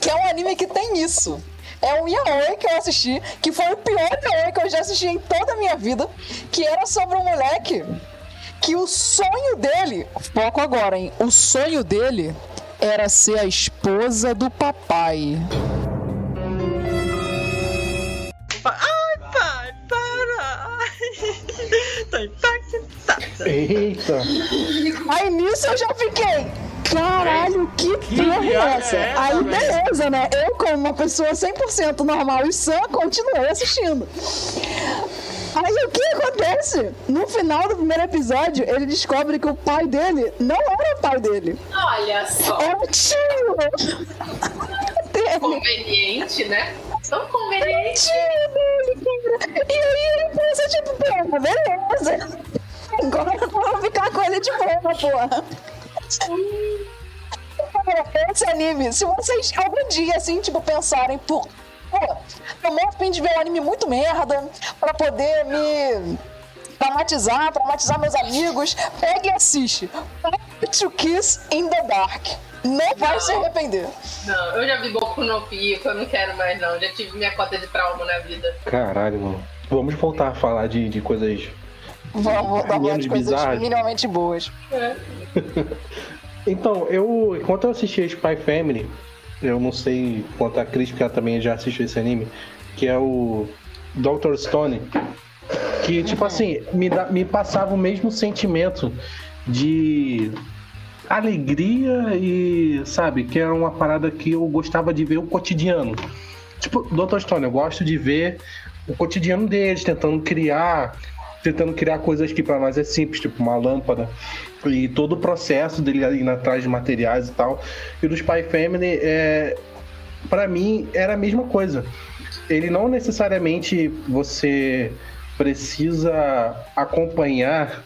Que é um anime que tem isso. É um yaoi que eu assisti, que foi o pior yaoi que eu já assisti em toda a minha vida, que era sobre um moleque que o sonho dele, foco agora, hein? O sonho dele era ser a esposa do papai. Ai, pai, para! Tô impactada. Eita! Aí nisso eu já fiquei. Caralho, que porra é essa? Aí beleza, né? Eu, como uma pessoa 100% normal e sã, continuei assistindo. Aí o que acontece? No final do primeiro episódio, ele descobre que o pai dele não era o pai dele. Olha só. Era o tio. Conveniente, né? Tão conveniente. Tio dele, cara. E aí ele pensa, tipo, pô, beleza. Agora eu vou ficar com ele de boa, porra. Esse anime, se vocês algum dia, assim, tipo, pensarem, pô, pô, eu morro a fim de ver um anime muito merda pra poder me traumatizar, traumatizar meus amigos, pega e assiste. To Kiss in the Dark. Não vai se arrepender. Não, eu já vi Boku no Pico, eu não quero mais não. Já tive minha cota de trauma na vida. Caralho, mano. Vamos voltar a falar de, de coisas. Vamos dar Menos de coisas bizarras. minimamente boas. Então, eu. Enquanto eu assisti Spy Family, eu não sei quanto a Cris, porque ela também já assistiu esse anime, que é o Dr. Stone. Que, tipo assim, me, dá, me passava o mesmo sentimento de alegria e, sabe, que era uma parada que eu gostava de ver o cotidiano. Tipo, Dr. Stone, eu gosto de ver o cotidiano deles, tentando criar tentando criar coisas que para nós é simples, tipo uma lâmpada. E todo o processo dele indo atrás de materiais e tal. E do Spy Family, é, para mim, era a mesma coisa. Ele não necessariamente você precisa acompanhar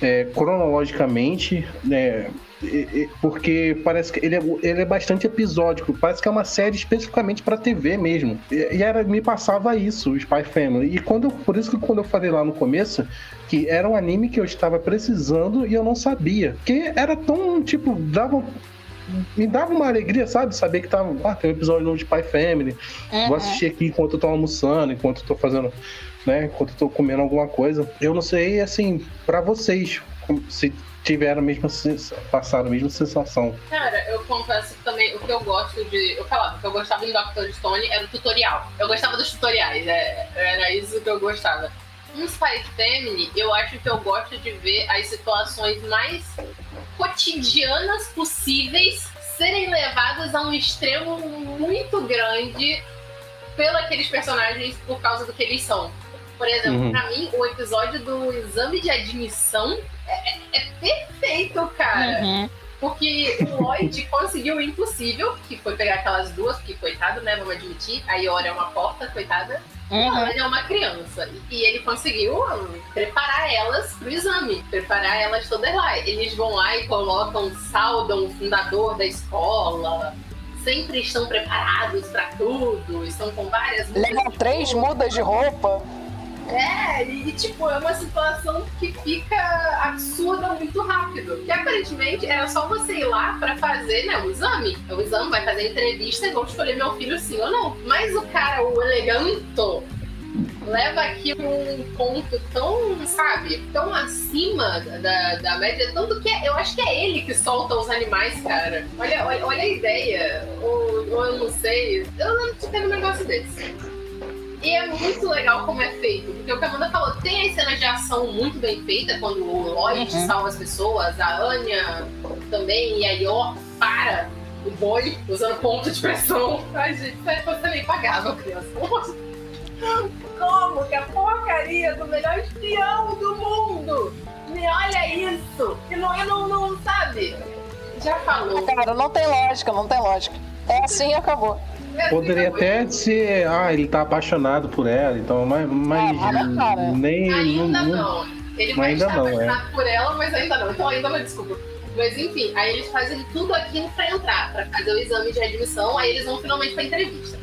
é, cronologicamente, né, porque parece que ele é, ele é bastante episódico. Parece que é uma série especificamente para TV mesmo. E, era, me passava isso, o Spy Family. E quando, por isso que quando eu falei lá no começo que era um anime que eu estava precisando e eu não sabia. Porque era tão, tipo, dava me dava uma alegria, sabe? Saber que tava, ah, tem um episódio novo de Spy Family. Uhum. Vou assistir aqui enquanto eu tô almoçando, enquanto eu tô fazendo né? Enquanto eu tô comendo alguma coisa. Eu não sei, assim, para vocês, se tiveram a mesma passaram a mesma sensação. Cara, eu confesso que também o que eu gosto de. Eu falava, que eu gostava em Doctor Stone era o tutorial. Eu gostava dos tutoriais, é, era isso que eu gostava. Em Spy Family, eu acho que eu gosto de ver as situações mais cotidianas possíveis serem levadas a um extremo muito grande pelos aqueles personagens por causa do que eles são. Por exemplo, uhum. pra mim, o episódio do exame de admissão é, é, é perfeito, cara. Uhum. Porque o Lloyd conseguiu o impossível, que foi pegar aquelas duas, porque coitado, né? Vamos admitir. A Iora é uma porta, coitada. Uhum. E a Anya é uma criança. E ele conseguiu preparar elas pro exame, preparar elas todas lá. Eles vão lá e colocam, saudam o fundador da escola, sempre estão preparados para tudo, estão com várias. Levam três mudas de roupa. É, e tipo, é uma situação que fica absurda muito rápido. Que aparentemente era só você ir lá pra fazer, né, o exame. O exame vai fazer entrevista e vão escolher meu filho sim ou não. Mas o cara, o eleganto, leva aqui um ponto tão, sabe, tão acima da, da média, tanto que é, eu acho que é ele que solta os animais, cara. Olha, olha, olha a ideia. Ou, ou eu não sei. Eu não tive um negócio desse. E é muito legal como é feito. Porque o que a Amanda falou, tem as cenas de ação muito bem feitas, quando o Lloyd uhum. salva as pessoas, a Anya também, e a Yor para o boi usando ponto de pressão. Ai, gente, você também pagava, criança. Como que a porcaria do melhor espião do mundo me olha isso? E não, não, não sabe? Já falou. Cara, não tem lógica, não tem lógica. É assim e acabou. Poderia até ser, ah, ele tá apaixonado por ela, então, mas, mas é, nem. Ainda não. não. Ele vai ainda estar não, é. apaixonado é. por ela, mas ainda não. Então ainda não, desculpa. Mas enfim, aí eles fazem tudo aquilo pra entrar, pra fazer o exame de admissão, aí eles vão finalmente pra entrevista.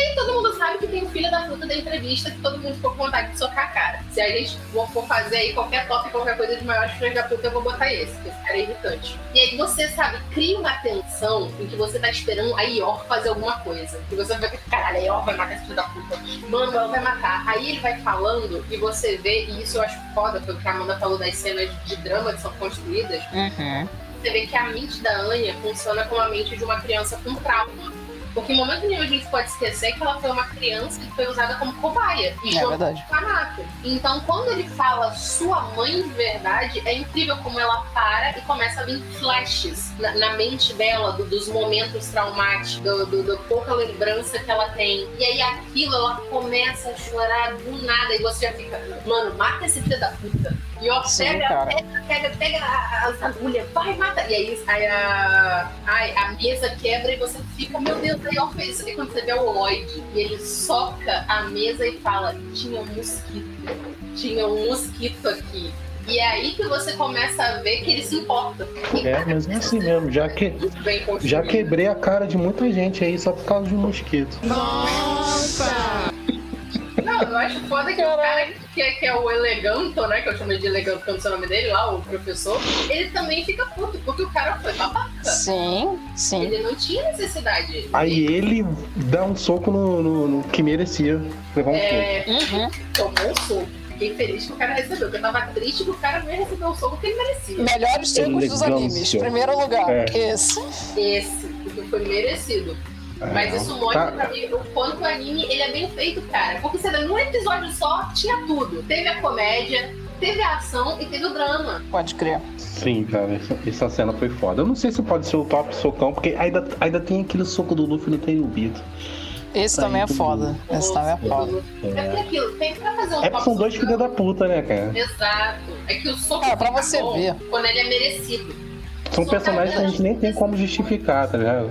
Aí todo mundo sabe que tem o filho da fruta da entrevista que todo mundo ficou com vontade de socar a cara. Se a gente for fazer aí qualquer top, qualquer coisa de maior filho da puta, eu vou botar esse, porque esse cara é irritante. E aí você, sabe, cria uma tensão em que você tá esperando a Ior fazer alguma coisa. E você vai caralho, a Ior vai matar esse filho da puta. Mano, ela vai matar. Aí ele vai falando e você vê, e isso eu acho foda, porque a Amanda falou das cenas de drama que são construídas. Uhum. Você vê que a mente da Anya funciona como a mente de uma criança com trauma porque em momento nenhum a gente pode esquecer que ela foi uma criança que foi usada como cobaia e é verdade. orfanato. Então, quando ele fala sua mãe de verdade, é incrível como ela para e começa a vir flashes na, na mente dela do, dos momentos traumáticos, do, do, do, pouca lembrança que ela tem. E aí aquilo, ela começa a chorar do nada e você já fica, mano, mata esse filho da puta. E ó, Sim, pega, pega, pega, pega as agulhas, vai, mata. E aí, aí a, ai, a mesa quebra e você fica, meu Deus, aí ó, fez isso. E quando você vê o Lloyd, e ele soca a mesa e fala: tinha um mosquito, tinha um mosquito aqui. E é aí que você começa a ver que ele se importa. É, mas é assim mesmo. Já, que, já quebrei a cara de muita gente aí só por causa de um mosquito. Nossa! Não, eu acho foda que o cara que é, que é o Eleganto, né? Que eu chamei de Eleganto quando é o nome dele lá, o professor, ele também fica puto, porque o cara foi babaca. Sim, sim. Ele não tinha necessidade. Aí ele dá um soco no, no, no que merecia levar um é... soco. Uhum. Tomou um soco fiquei feliz que o cara recebeu, porque eu tava triste que o cara veio receber o soco que ele merecia. Melhores socos dos animes. Primeiro lugar, é. esse. Esse, porque foi merecido. Mas isso mostra tá. pra mim o quanto o anime ele é bem feito, cara. Porque você vê, num episódio só tinha tudo. Teve a comédia, teve a ação e teve o drama. Pode crer. Sim, cara, essa, essa, cena foi foda. Eu não sei se pode ser o top socão, porque ainda, ainda tem aquele soco do Luffy no Tenryubito. Esse Tá também é foda. Esse também é foda. É porque aquilo, tem que pra fazer um É porque são dois filhos da puta, né, cara? Exato. É que o soco É, pra você bom ver. quando ele é merecido. São personagens que a gente nem tem como justificar, tá ligado?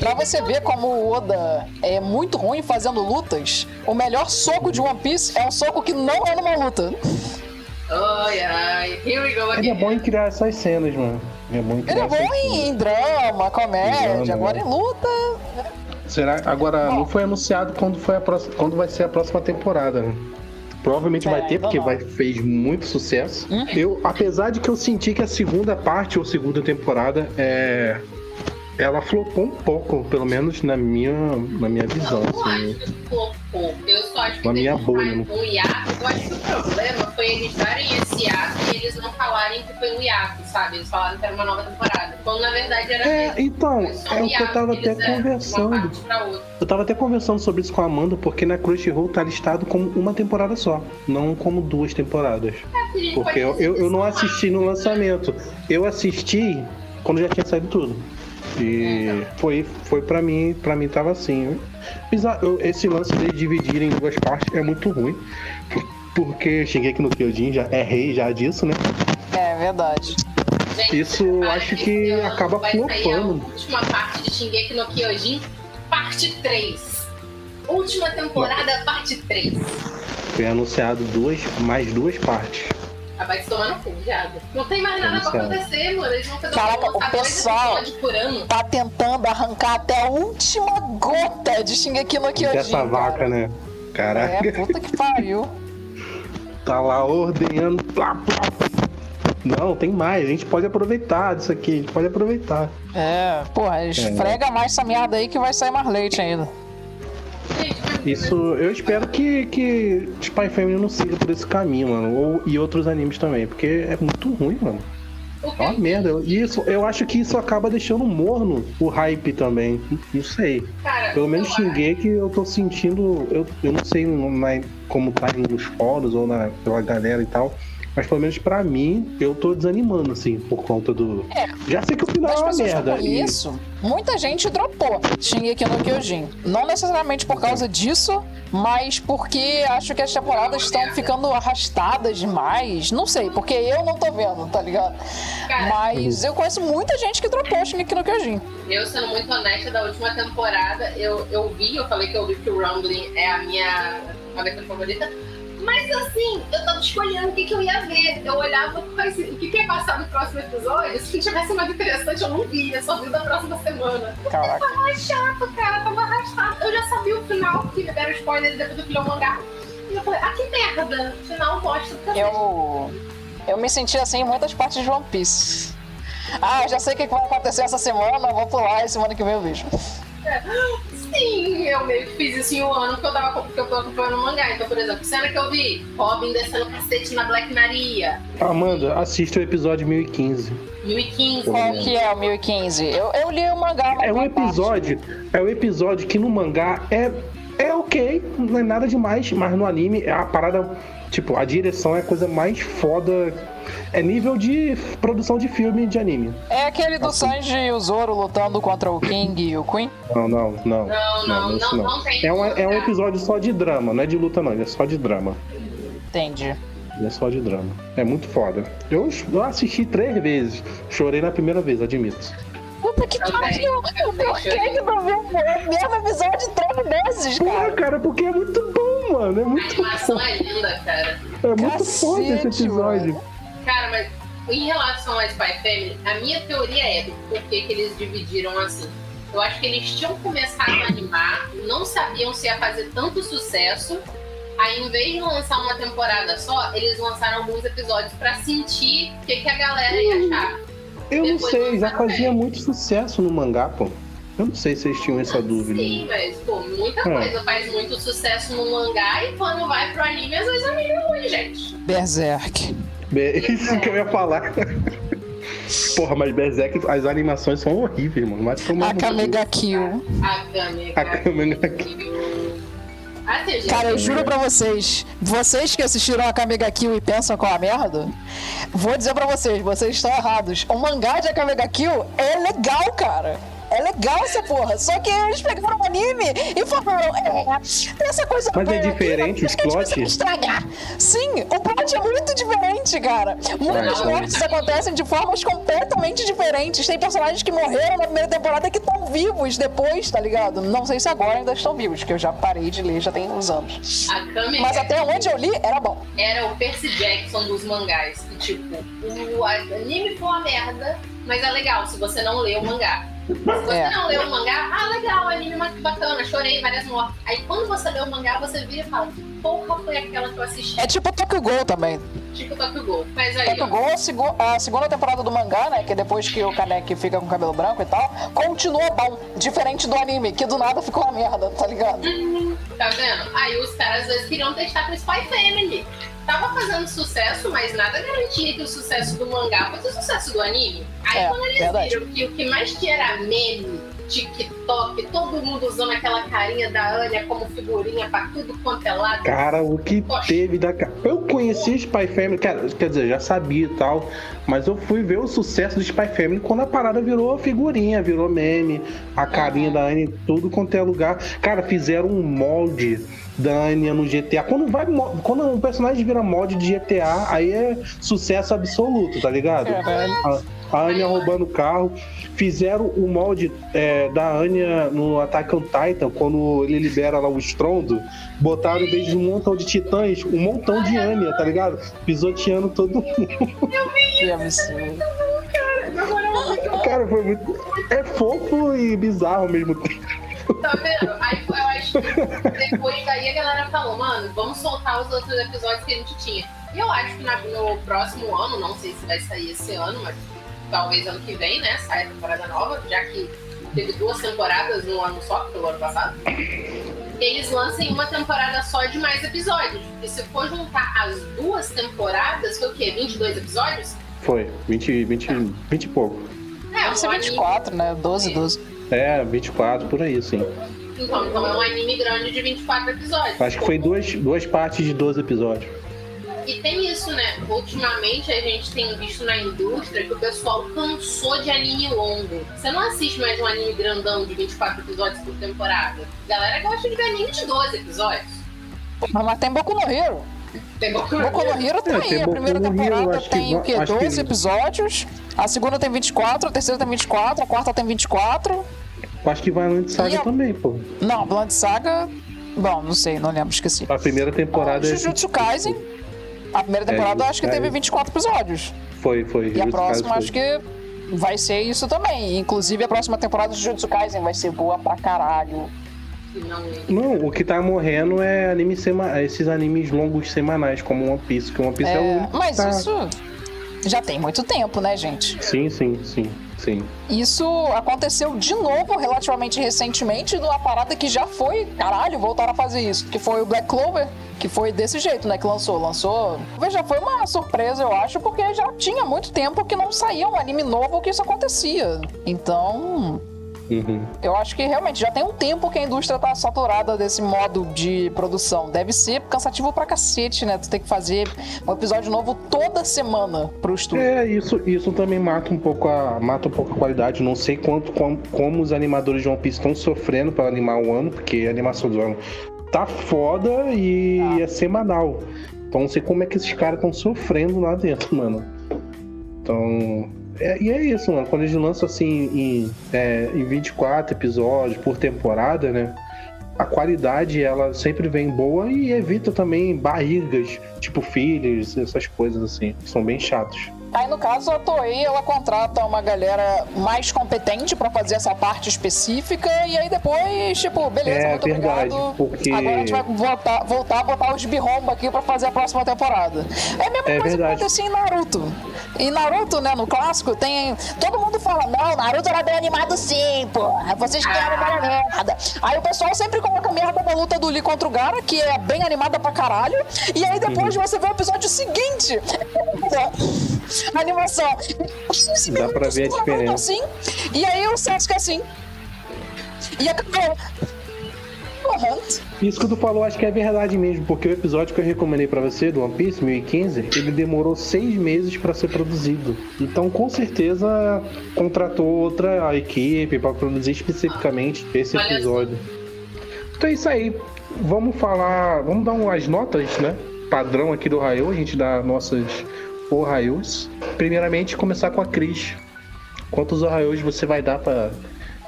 Pra você ver como o Oda é muito ruim fazendo lutas, o melhor soco de One Piece é um soco que não é numa luta. Ai, ai. Here we go Ele é again. bom em criar essas cenas, mano. Ele é bom em Ele é bom em, em drama, comédia, Drama, agora né? em luta. Será? Agora, não foi anunciado quando, foi a próxima, quando vai ser a próxima temporada, né? Provavelmente vai É, ter, ainda porque não. vai, fez muito sucesso. Hum? Eu, apesar de que eu senti que a segunda parte ou segunda temporada é. Ela flopou um pouco, pelo menos na minha, na minha visão. Assim. Flopou. Eu só acho que Na minha bolha, né? um hiato. Eu acho que o problema foi eles darem esse hiato e eles não falarem que foi um hiato, sabe? Eles falaram que era uma nova temporada. Quando na verdade era É, mesmo. então, é o que eu tava que até conversando. Eu tava até conversando sobre isso com a Amanda, porque na Crunchyroll tá listado como uma temporada só, não como duas temporadas. É, Porque eu, eu, eu não assisti no lançamento. Eu assisti quando já tinha saído tudo. E foi, foi pra mim, pra mim tava assim. Eu- Esse lance de dividir em duas partes é muito ruim. Porque Shingeki no Kyojin já é rei já disso, né? É verdade. Gente, Isso eu prepara acho que acaba a flopando. última parte de Shingeki no Kyojin, parte 3. Última temporada, parte 3. Foi anunciado duas, mais duas partes. Ah, vai se tomar no cu, viado. Não tem mais nada pra acontecer, mano. Eles vão fazer Caraca, um o pessoal por ano. tá tentando arrancar até a última gota de Shingeki no Kyojin. Dessa vaca, né? Caraca. É, puta que pariu. Tá lá ordenhando. Plá, plá. Não, tem mais. A gente pode aproveitar disso aqui. A gente pode aproveitar. É, porra, esfrega mais essa merda aí que vai sair mais leite ainda. Isso, eu espero que, que Spy Family não siga por esse caminho, mano. Ou, e outros animes também, porque é muito ruim, mano. É uma merda. Isso, eu acho que isso acaba deixando morno o hype também. Não sei. Cara, Pelo menos eu Shingeki eu tô sentindo. Eu, eu não sei como tá nos fóruns ou na, pela galera e tal. Mas pelo menos pra mim, eu tô desanimando, assim, por conta do. Já sei que o final é uma pessoas que eu merda. e- muita gente dropou Shingeki no Kyojin. Não necessariamente por causa disso, mas porque acho que as temporadas estão ficando arrastadas demais. Não sei, porque eu não tô vendo, tá ligado? Mas eu conheço muita gente que dropou Shingeki no Kyojin. Eu, sendo muito honesta, da última temporada, eu, eu vi, eu falei que eu vi que o Rumbling é a minha abertura favorita. Mas assim, eu tava escolhendo o que, que eu ia ver. Eu olhava quais- o que, que ia passar no próximo episódio. Se tivesse mais interessante, eu não via. Eu só vi da próxima semana. Caraca. Tava mais chato, cara. Tava arrastado. Eu já sabia o final, porque me deram spoiler depois do final mangá. E eu falei, ah, que merda. Final bosta do cacete. Eu, eu me senti assim em muitas partes de One Piece. Ah, eu já sei o que que vai acontecer essa semana, vou pular e semana que vem eu vejo. Sim, eu meio que fiz isso em um ano que eu tava porque eu tô acompanhando o mangá. Então, por exemplo, cena que eu vi, Robin descendo cacete na Black Maria. Amanda, assista o episódio 1015. 1015. Qual que é o 1015? Eu, eu li o mangá, É um uma parte. episódio. É um episódio que no mangá é. É ok, não é nada demais, mas no anime a parada. Tipo, a direção é a coisa mais foda. É nível de produção de filme de anime. É aquele do Sanji e o Zoro lutando contra o King e o Queen? Não, não, não. Não, não, não, não tem É um, é um episódio só de drama, não é de luta, não, é só de drama. Entendi. É só de drama. É muito foda. Eu, eu assisti três vezes. Chorei na primeira vez, admito. Puta que pariu! Por que que não viu o mesmo episódio três vezes, Porra, cara? cara, porque é muito bom, mano. É A muito animação bom. é linda, cara. É muito foda esse Cacete, episódio. Cara, mas em relação a Spy Family, a minha teoria é do porquê que eles dividiram assim. Eu acho que eles tinham começado a animar, não sabiam se ia fazer tanto sucesso. Aí, em vez de lançar uma temporada só, eles lançaram alguns episódios pra sentir o que, que a galera ia achar. Eu não Depois sei, já fazia muito sucesso no mangá, pô. Eu não sei se vocês tinham essa dúvida. Sim, mas, pô, muita É. coisa faz muito sucesso no mangá e quando vai pro anime, às vezes é meio ruim, gente. Berserk. Be- Isso que eu ia falar. Porra, mas Berserk, as animações são horríveis, mano. Tomar A. Kamega Kill. A Kamega. A Kamega tem gente Cara, eu juro pra vocês, vocês que assistiram a Kamega Kill e pensam com a merda, vou dizer pra vocês, vocês estão errados. O mangá de Kamega Kill é legal, cara. É legal essa porra. Só que eles pegaram o anime e falaram: é, tem essa coisa. Mas é aqui, diferente mas os que a gente plot? estragar. Sim, o plot é muito diferente, cara. Muitas Ah, mortes acontecem de formas completamente diferentes. Tem personagens que morreram na primeira temporada que estão vivos depois, tá ligado? Não sei se agora ainda estão vivos, que eu já parei de ler, já tem uns anos. Mas até onde eu li, era bom. era o Percy Jackson dos mangás. Que, tipo, o anime foi uma merda, mas é legal se você não lê o mangá. Se você É. não lê o mangá, ah, legal, anime bacana, chorei várias mortes. Aí quando você lê o mangá, você vira e fala, porra foi aquela que eu assisti? É tipo Tokyo Ghoul também. Tipo Tokyo Ghoul. Mas aí, Tokyo Ghoul, a, segu- a segunda temporada do mangá, né? Que é depois que o Kaneki fica com cabelo branco e tal, continua bom. Diferente do anime, que do nada ficou uma merda, tá ligado? Tá vendo? Aí os caras às vezes queriam testar com Spy Family. Tava fazendo sucesso, mas nada garantia que o sucesso do mangá fosse o sucesso do anime. Aí É, quando eles verdade. viram que o que mais tinha era meme, TikTok, todo mundo usando aquela carinha da Anya como figurinha pra tudo quanto é lado. Cara, o que teve da. Eu conheci Spy Family, cara, quer dizer, já sabia e tal, mas eu fui ver o sucesso do Spy Family quando a parada virou figurinha, virou meme, a carinha da Anne, em tudo quanto é lugar. Cara, fizeram um molde da Anya no GTA. Quando, vai, mo- quando um personagem vira molde de GTA, aí é sucesso absoluto, tá ligado? A, a Anya roubando o carro. Fizeram o molde é, da Anya no Attack on Titan, quando ele libera lá o estrondo. Botaram, em vez de um montão de titãs, um montão de Anya, tá ligado? Pisoteando todo mundo. Que absurdo. Cara, foi muito. É fofo e bizarro ao mesmo tempo. Tá vendo? Aí eu acho que depois daí a galera falou, mano, vamos soltar os outros episódios que a gente tinha. E eu acho que na- no próximo ano, não sei se vai sair esse ano, mas talvez ano que vem, né? Sai a temporada nova, já que teve duas temporadas no ano só, que foi o ano passado. Eles lancem uma temporada só de mais episódios. Porque se for juntar as duas temporadas, foi o quê? 22 episódios? Foi, 20, 20, 20 e pouco. É, Deve ser um anime- 24, né? 12, 12. É, 24, por aí, sim. Então, então é um anime grande de 24 episódios. Acho que foi duas, duas partes de 12 episódios. E tem isso, né? Ultimamente a gente tem visto na indústria que o pessoal cansou de anime longo. Você não assiste mais um anime grandão de 24 episódios por temporada. A galera gosta de ver anime de 12 episódios. Mas, mas tem Boku no Hero. Tem Boku Boku no Hero tá É, aí. tem A primeira no Hero, temporada que tem va- o quê? acho que 12 ele- episódios. A segunda tem 24, a terceira tem 24, a quarta tem 24. Acho que vai Land Saga eu- também, pô. Não, Blood Saga. Bom, não sei, não lembro, esqueci. A primeira temporada é- Jujutsu Kaisen. A primeira É, temporada eu acho que Jujutsu teve Kaisen. 24 episódios. foi, foi. E a próxima acho que vai ser isso também. Inclusive a próxima temporada de Jujutsu Kaisen vai ser boa pra caralho. Não, o que tá morrendo é anime sema... esses animes longos semanais, como One Piece, que One Piece é, o É, único. que mas tá- isso já tem muito tempo, né, gente? Sim, sim, sim, sim. Isso aconteceu de novo relativamente recentemente numa parada que já foi, caralho, voltaram a fazer isso. Que foi o Black Clover, que foi desse jeito, né? Que lançou. Lançou. Já foi uma surpresa, eu acho, porque já tinha muito tempo que não saía um anime novo que isso acontecia. Então. Uhum. Eu acho que realmente já tem um tempo que a indústria tá saturada desse modo de produção. Deve ser cansativo pra cacete, né? Tu tem que fazer um episódio novo toda semana pro estúdio. É, isso, isso também mata um pouco a mata um pouco a qualidade. Não sei quanto como, como os animadores de One Piece estão sofrendo para animar o ano, porque a animação do ano tá foda e é semanal. Então não sei como é que esses caras estão sofrendo lá dentro, mano. Então. É- e é isso, mano. Quando eles lançam assim em, é, em 24 episódios por temporada, né? A qualidade ela sempre vem boa e evita também barrigas, tipo fillers, essas coisas assim, que são bem chatos. Aí, no caso, a Toei, ela contrata uma galera mais competente pra fazer essa parte específica e aí depois, tipo, beleza, É muito verdade, obrigado. porque- Agora a gente vai voltar, voltar a botar os birromba aqui pra fazer a próxima temporada. É a mesma É coisa verdade. que acontecia em Naruto. Em Naruto, né, no clássico, tem... Todo mundo fala, não, Naruto era bem animado sim, porra. Vocês querem uma merda. Aí o pessoal sempre coloca merda na luta do Lee contra o Gara, que é bem animada pra caralho. E aí depois Uhum. você vê o episódio seguinte. A animação. Dá pra ver a diferença. Assim, e aí o Sasuke assim. E acabou. Isso que tu falou, acho que é verdade mesmo, porque o episódio que eu recomendei pra você, do One Piece, 1015, ele demorou seis meses pra ser produzido. Então, com certeza, contratou outra equipe pra produzir especificamente esse episódio. Então é isso aí. Vamos falar, vamos dar umas notas, né? Padrão aqui do Raio, a gente dá nossas Ohaios. Primeiramente, começar com a Cris. Quantos Ohaios você vai dar pra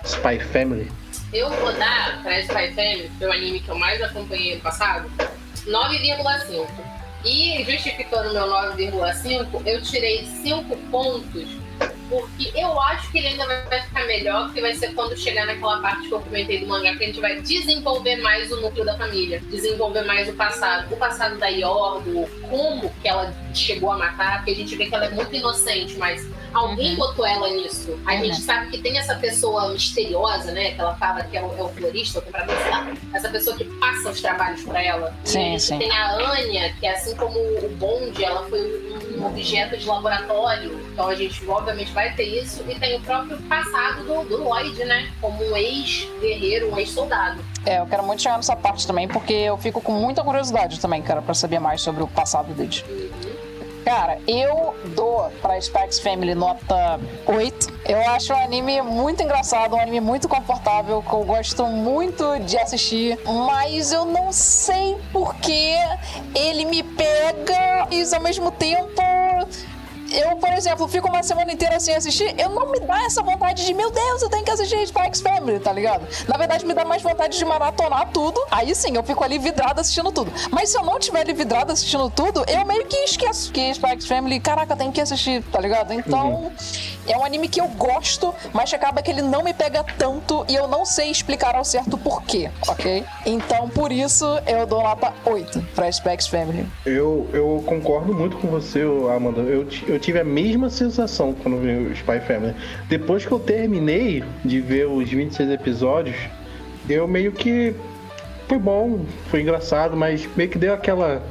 Spy Family? Eu vou dar pra Spy Family, que é o anime que eu mais acompanhei no passado, 9,5. E justificando meu 9,5, eu tirei 5 pontos, porque eu acho que ele ainda vai ficar melhor, que vai ser quando chegar naquela parte que eu comentei do mangá, que a gente vai desenvolver mais o núcleo da família, desenvolver mais o passado. O passado da Yor, como que ela chegou a matar, porque a gente vê que ela é muito inocente, mas alguém Uhum. botou ela nisso. A Uhum. gente sabe que tem essa pessoa misteriosa, né? Que ela fala que é o, é o florista, o comprador, sei lá. Essa pessoa que passa os trabalhos pra ela. E Sim, gente sim. tem a Anya, que assim como o Bond, ela foi um objeto de laboratório. Então a gente obviamente vai ter isso. E tem o próprio passado do, do Lloyd, né? Como um ex-guerreiro, um ex-soldado. É, eu quero muito chegar nessa parte também, porque eu fico com muita curiosidade também, cara, pra saber mais sobre o passado deles. Cara, eu dou pra Specs Family nota 8. Eu acho o anime muito engraçado, um anime muito confortável, que eu gosto muito de assistir, mas eu não sei porque ele me pega e ao mesmo tempo. Eu, por exemplo, fico uma semana inteira sem assistir, eu não me dá essa vontade de, meu Deus, eu tenho que assistir Spikes Family, tá ligado? Na verdade, me dá mais vontade de maratonar tudo. Aí sim, eu fico ali vidrada assistindo tudo. Mas se eu não tiver ali vidrada assistindo tudo, eu meio que esqueço que Spikes Family, caraca, tem que assistir, tá ligado? Então, é um anime que eu gosto, mas acaba que ele não me pega tanto e eu não sei explicar ao certo porquê, ok? Então, por isso, eu dou nota 8 pra Spikes Family. Eu, eu concordo muito com você, Amanda. Eu, eu tive a mesma sensação quando vi o Spy Family. Depois que eu terminei de ver os 26 episódios, eu meio que. Foi bom, foi engraçado, mas meio que deu aquela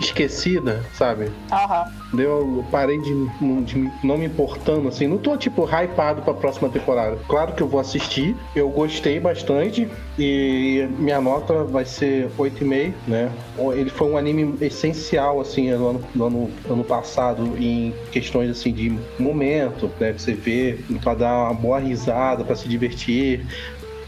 esquecida, sabe? Aham. Deu, eu parei de, de não me importando, assim. Não tô, tipo, hypado pra próxima temporada. Claro que eu vou assistir. Eu gostei bastante. E minha nota vai ser 8,5, né? Ele foi um anime essencial, assim, no ano, no ano, ano passado, em questões, assim, de momento, né? Que você vê, pra dar uma boa risada, pra se divertir,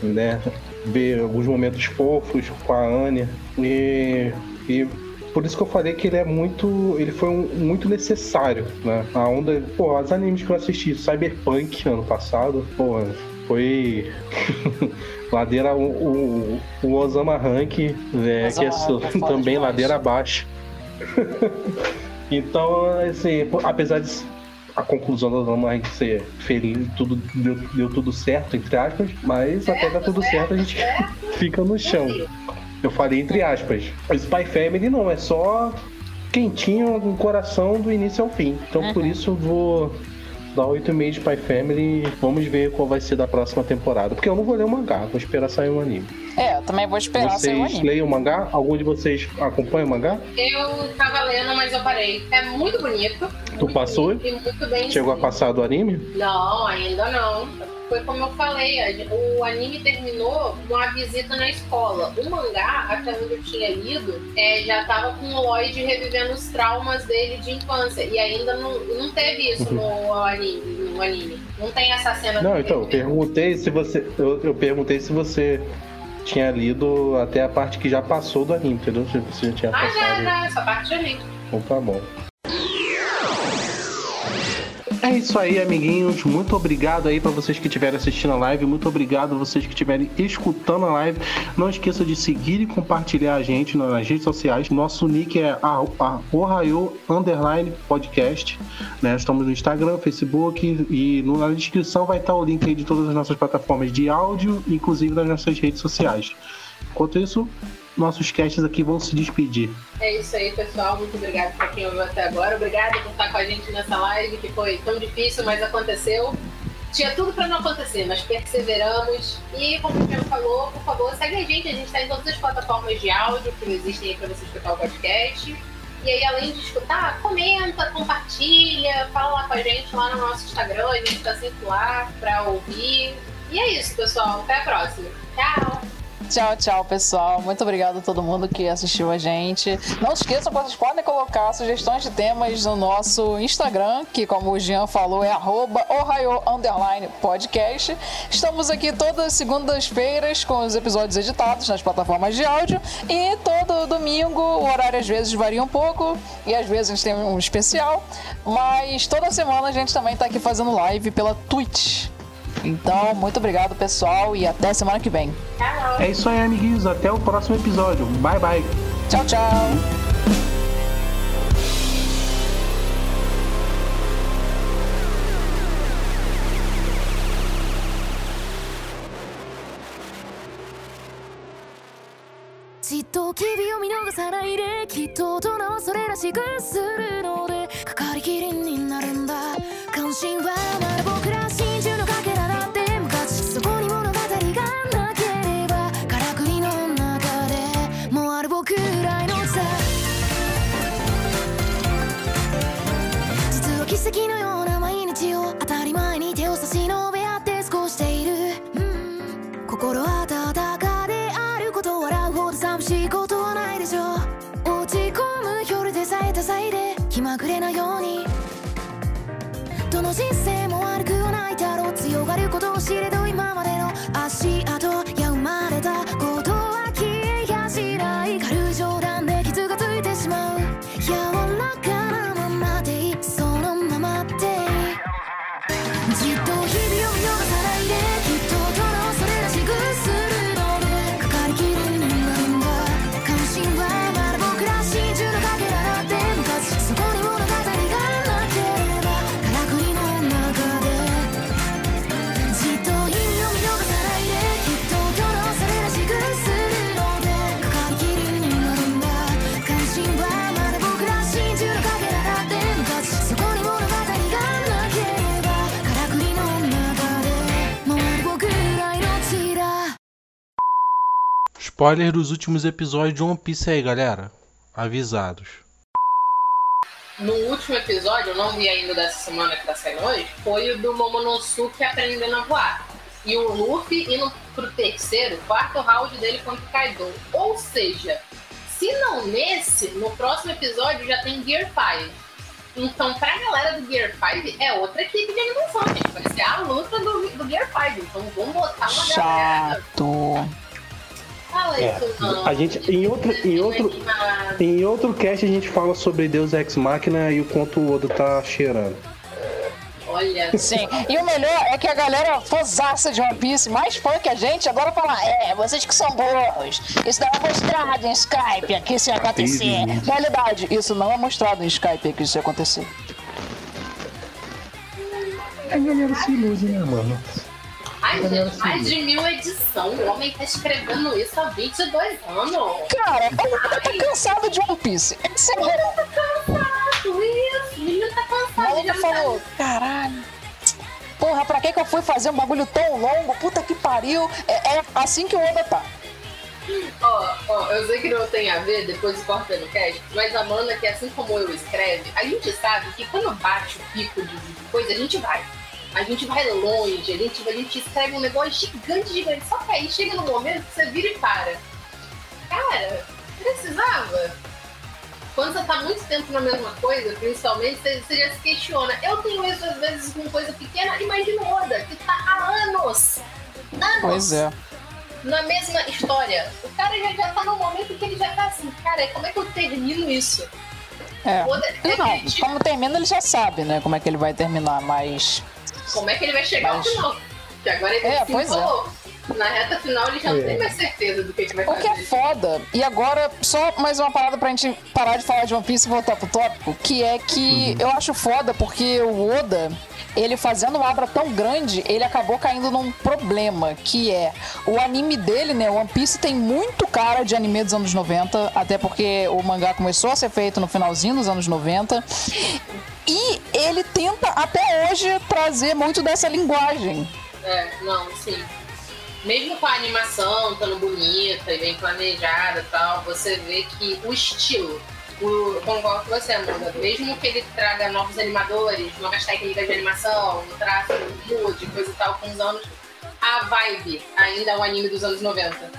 né? Ver alguns momentos fofos com a Anya. E, e por isso que eu falei que ele é muito. Ele foi um- muito necessário, né? A onda. Pô, os animes que eu assisti, Cyberpunk ano passado, pô, foi. ladeira. O, o, o Osama Rank, né? Que é é também ladeira abaixo. então, assim, apesar de a conclusão do Osama Rank ser feliz, tudo deu, deu tudo certo, entre aspas, mas até dar tudo certo a gente fica no chão. Eu falei entre aspas. O Spy Family não, é só quentinho no coração do início ao fim. Então por isso eu vou dar 8,5 de Spy Family. Vamos ver qual vai ser da próxima temporada. Porque eu não vou ler o mangá, vou esperar sair o anime. É, eu também vou esperar sair o Vocês anime. leem o mangá? Algum de vocês acompanha o mangá? Eu tava lendo, mas eu parei. É muito bonito. Tu passou? E muito bem Chegou a passar do anime? Não, ainda não. Foi como eu falei, o anime terminou com a visita na escola. O mangá, até onde eu tinha lido, é, já tava com o Lloyd revivendo os traumas dele de infância. E ainda não, não teve isso no anime, no anime. Não tem essa cena Não, então, eu perguntei se você. Eu, eu perguntei se você tinha lido até a parte que já passou do anime, entendeu? Se você já tinha Ah, já, passado. já, essa parte eu li. Então tá bom. É isso aí, amiguinhos. Muito obrigado aí pra vocês que estiverem assistindo a live. Muito obrigado a vocês que estiverem escutando a live. Não esqueça de seguir e compartilhar a gente nas redes sociais. Nosso nick é Ohio Underline Podcast. Né? Estamos no Instagram, Facebook e na descrição vai estar o link aí de todas as nossas plataformas de áudio, inclusive das nossas redes sociais. Enquanto isso, nossos casts aqui vão se despedir. É isso aí, pessoal. Muito obrigado por quem ouviu até agora. Obrigada por estar com a gente nessa live que foi tão difícil, mas aconteceu. Tinha tudo pra não acontecer, mas perseveramos. E como o Diego falou, por favor, segue a gente. A gente está em todas as plataformas de áudio que existem aí pra você escutar o podcast. E aí, além de escutar, comenta, compartilha, fala lá com a gente lá no nosso Instagram. A gente tá sempre lá pra ouvir. E é isso, pessoal. Até a próxima. Tchau! Tchau, tchau, pessoal. Muito obrigado a todo mundo que assistiu a gente. Não esqueçam que vocês podem colocar sugestões de temas no nosso Instagram, que, como o Jean falou, é arroba podcast. Estamos aqui todas as segundas-feiras com os episódios editados nas plataformas de áudio. E todo domingo, o horário às vezes varia um pouco e às vezes a gente tem um especial. Mas toda semana a gente também está aqui fazendo live pela Twitch. Então, muito obrigado, pessoal, e até semana que vem. É isso aí, amiguinhos. Até o próximo episódio. Bye, bye. Tchau, tchau. じっと機微を見逃さないできっと大人はそれらしくするのでかかりきりになるんだ関心はまだ僕ら真珠 寂しいことはないでしょ。う落ち込む夜でさえた際で気まぐれなように。どの人生も悪くはないだろう。強がることを知れど今までの足跡。Spoiler dos últimos episódios de One Piece aí, galera. Avisados. No último episódio, eu não vi ainda dessa semana que tá saindo hoje, foi o do Momonosuke aprendendo a voar. E o Luffy indo pro terceiro, quarto round dele contra o Kaido. Ou seja, se não nesse, no próximo episódio já tem Gear 5. Então, pra galera do Gear 5, é outra equipe de animação, gente. Vai ser a luta do, do Gear 5. Então, vamos botar uma galera. Fala É, isso, não. a gente em outro em outro em outro cast a gente fala sobre Deus Ex Machina e o quanto o Oda tá cheirando. Olha. Sim, e o melhor é que a galera fosaça de One Piece, mais fã que a gente, agora fala: é, vocês que são burros, isso não é mostrado em Skype que isso ia acontecer. Entendi. Realidade, isso não é mostrado em Skype que isso ia acontecer. A galera se ilude, né, mano? Ai, gente, mais de mil edição. O homem tá escrevendo isso há 22 anos. Cara, ele tá cansado de One Piece. Esse é o tá cansado, isso. O menino tá cansado. Ele falou, caralho. Porra, pra que que eu fui fazer um bagulho tão longo? Puta que pariu. É, é assim que o Oda tá. Ó, ó, eu sei que não tem a ver, depois corta no cast, mas a Amanda, que assim como eu escreve, a gente sabe que quando bate o pico de coisa, a gente vai. A gente vai longe, a gente, a gente escreve um negócio gigante, gigante. Só que aí chega no momento que você vira e para. Cara, precisava. Quando você tá muito tempo na mesma coisa, principalmente, você, você já se questiona. Eu tenho isso às vezes com coisa pequena, imagina o Oda, que tá há anos. Anos Pois é. na mesma história. O cara já, já tá num momento que ele já tá assim, cara, como é que eu termino isso? É. Oda- é Não, aquele tipo- como termina, ele já sabe, né? Como é que ele vai terminar, mas. Como é que ele vai chegar Mas- ao final? Que agora ele É, se pois é. falou. Na reta final ele já não É. tem mais certeza do que, que vai O que fazer. é foda, e agora só mais uma parada pra gente parar de falar de One Piece e voltar pro tópico, que é que eu acho foda porque o Oda, ele fazendo uma obra tão grande, ele acabou caindo num problema, que é o anime dele, né? One Piece tem muito cara de anime dos anos 90, até porque o mangá começou a ser feito no finalzinho dos anos 90. E ele tenta até hoje trazer muito dessa linguagem. É, não, sim. Mesmo com a animação estando bonita e bem planejada e tal, você vê que o estilo, o, com você, Amanda, mesmo que ele traga novos animadores, novas técnicas de animação, o traço mude, coisa e tal, com os anos, a vibe ainda é um anime dos anos 90.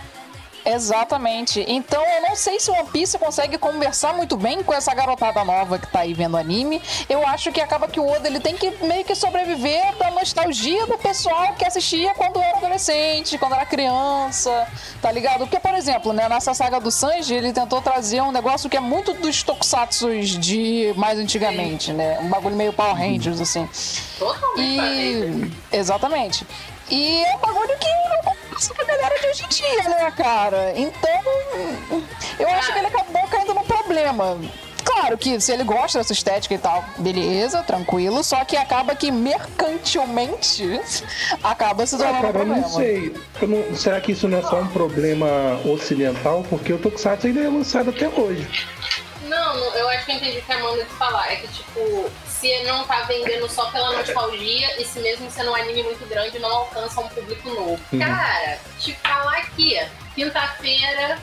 Exatamente. Então eu não sei se One Piece consegue conversar muito bem com essa garotada nova que tá aí vendo anime. Eu acho que acaba que o Oda ele tem que meio que sobreviver da nostalgia do pessoal que assistia quando era adolescente, quando era criança, tá ligado? Porque, por exemplo, né, nessa saga do Sanji, ele tentou trazer um negócio que é muito dos tokusatsus de mais antigamente, né? Um bagulho meio Power Rangers, assim. E... Exatamente. E é um bagulho que não passa pra galera de hoje em dia, né, cara? Então, eu acho que ele acabou caindo no problema. Claro que se ele gosta dessa estética e tal, beleza, tranquilo, só que acaba que mercantilmente acaba se Ah, tornando um cara, eu problema. não sei. Eu não- será que isso não é só um problema ocidental? Porque o Tokusatsu ainda é lançado até hoje. Não, eu acho que eu entendi o que a Amanda te falar. É que, tipo, se não tá vendendo só pela nostalgia e se mesmo sendo um anime muito grande, não alcança um público novo. Uhum. Cara, te falar aqui, quinta-feira,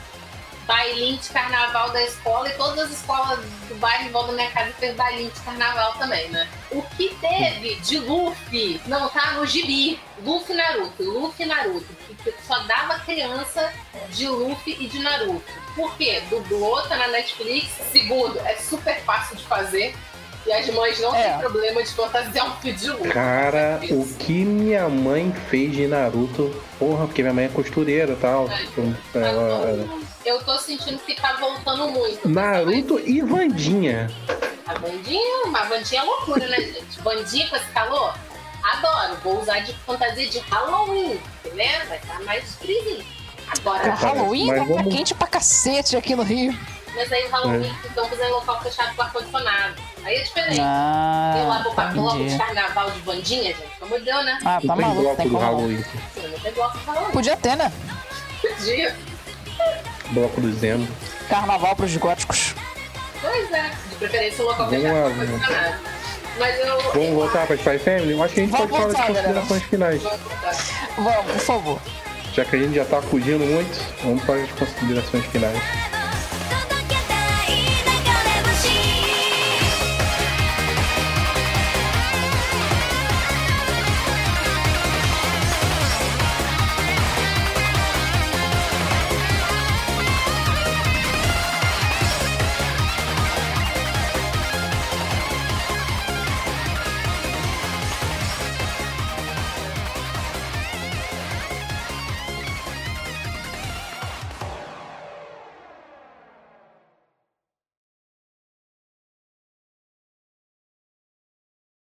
bailinho de carnaval da escola e todas as escolas do bairro em volta da minha casa fez bailinho de carnaval também, né? O que teve de Luffy não tá no gibi. Luffy Naruto, Luffy Naruto. Que só dava criança de Luffy e de Naruto. Por quê? Dublou, tá na Netflix. Segundo, é super fácil de fazer. E as mães não É. têm problema de fantasiar um filho de Luffy. Cara, o que minha mãe fez de Naruto, porra, porque minha mãe é costureira e tal. tipo, ela- ela- Eu tô sentindo que tá voltando muito. Naruto e Vandinha. A Vandinha, uma Vandinha é loucura, né, gente? Vandinha com esse calor? Adoro. Vou usar de fantasia de Halloween, né? Vai estar mais friozinho. Agora, O Halloween mas tá vamos- quente pra cacete aqui no Rio. mas aí o Halloween, É. então, você é local fechado com ar-condicionado. Aí é diferente. Ah, eu lá vou pra bloco entendi. de carnaval de Vandinha, gente. Pelo amor de Deus, né? Ah, tá Não maluco, bloco tem do como não. Halloween. Não bloco de Halloween. Podia ter, né? Podia. Bloco do Zemo. Carnaval pros góticos. Pois é. De preferência, o local Vamos fechado com ar-condicionado. Mas eu... Vamos voltar pra Spy Family? Eu acho que a gente Vamos pode falar voltar, de galera. considerações finais. Vamos, por favor. Já que a gente já tá fugindo muito, vamos para as considerações finais.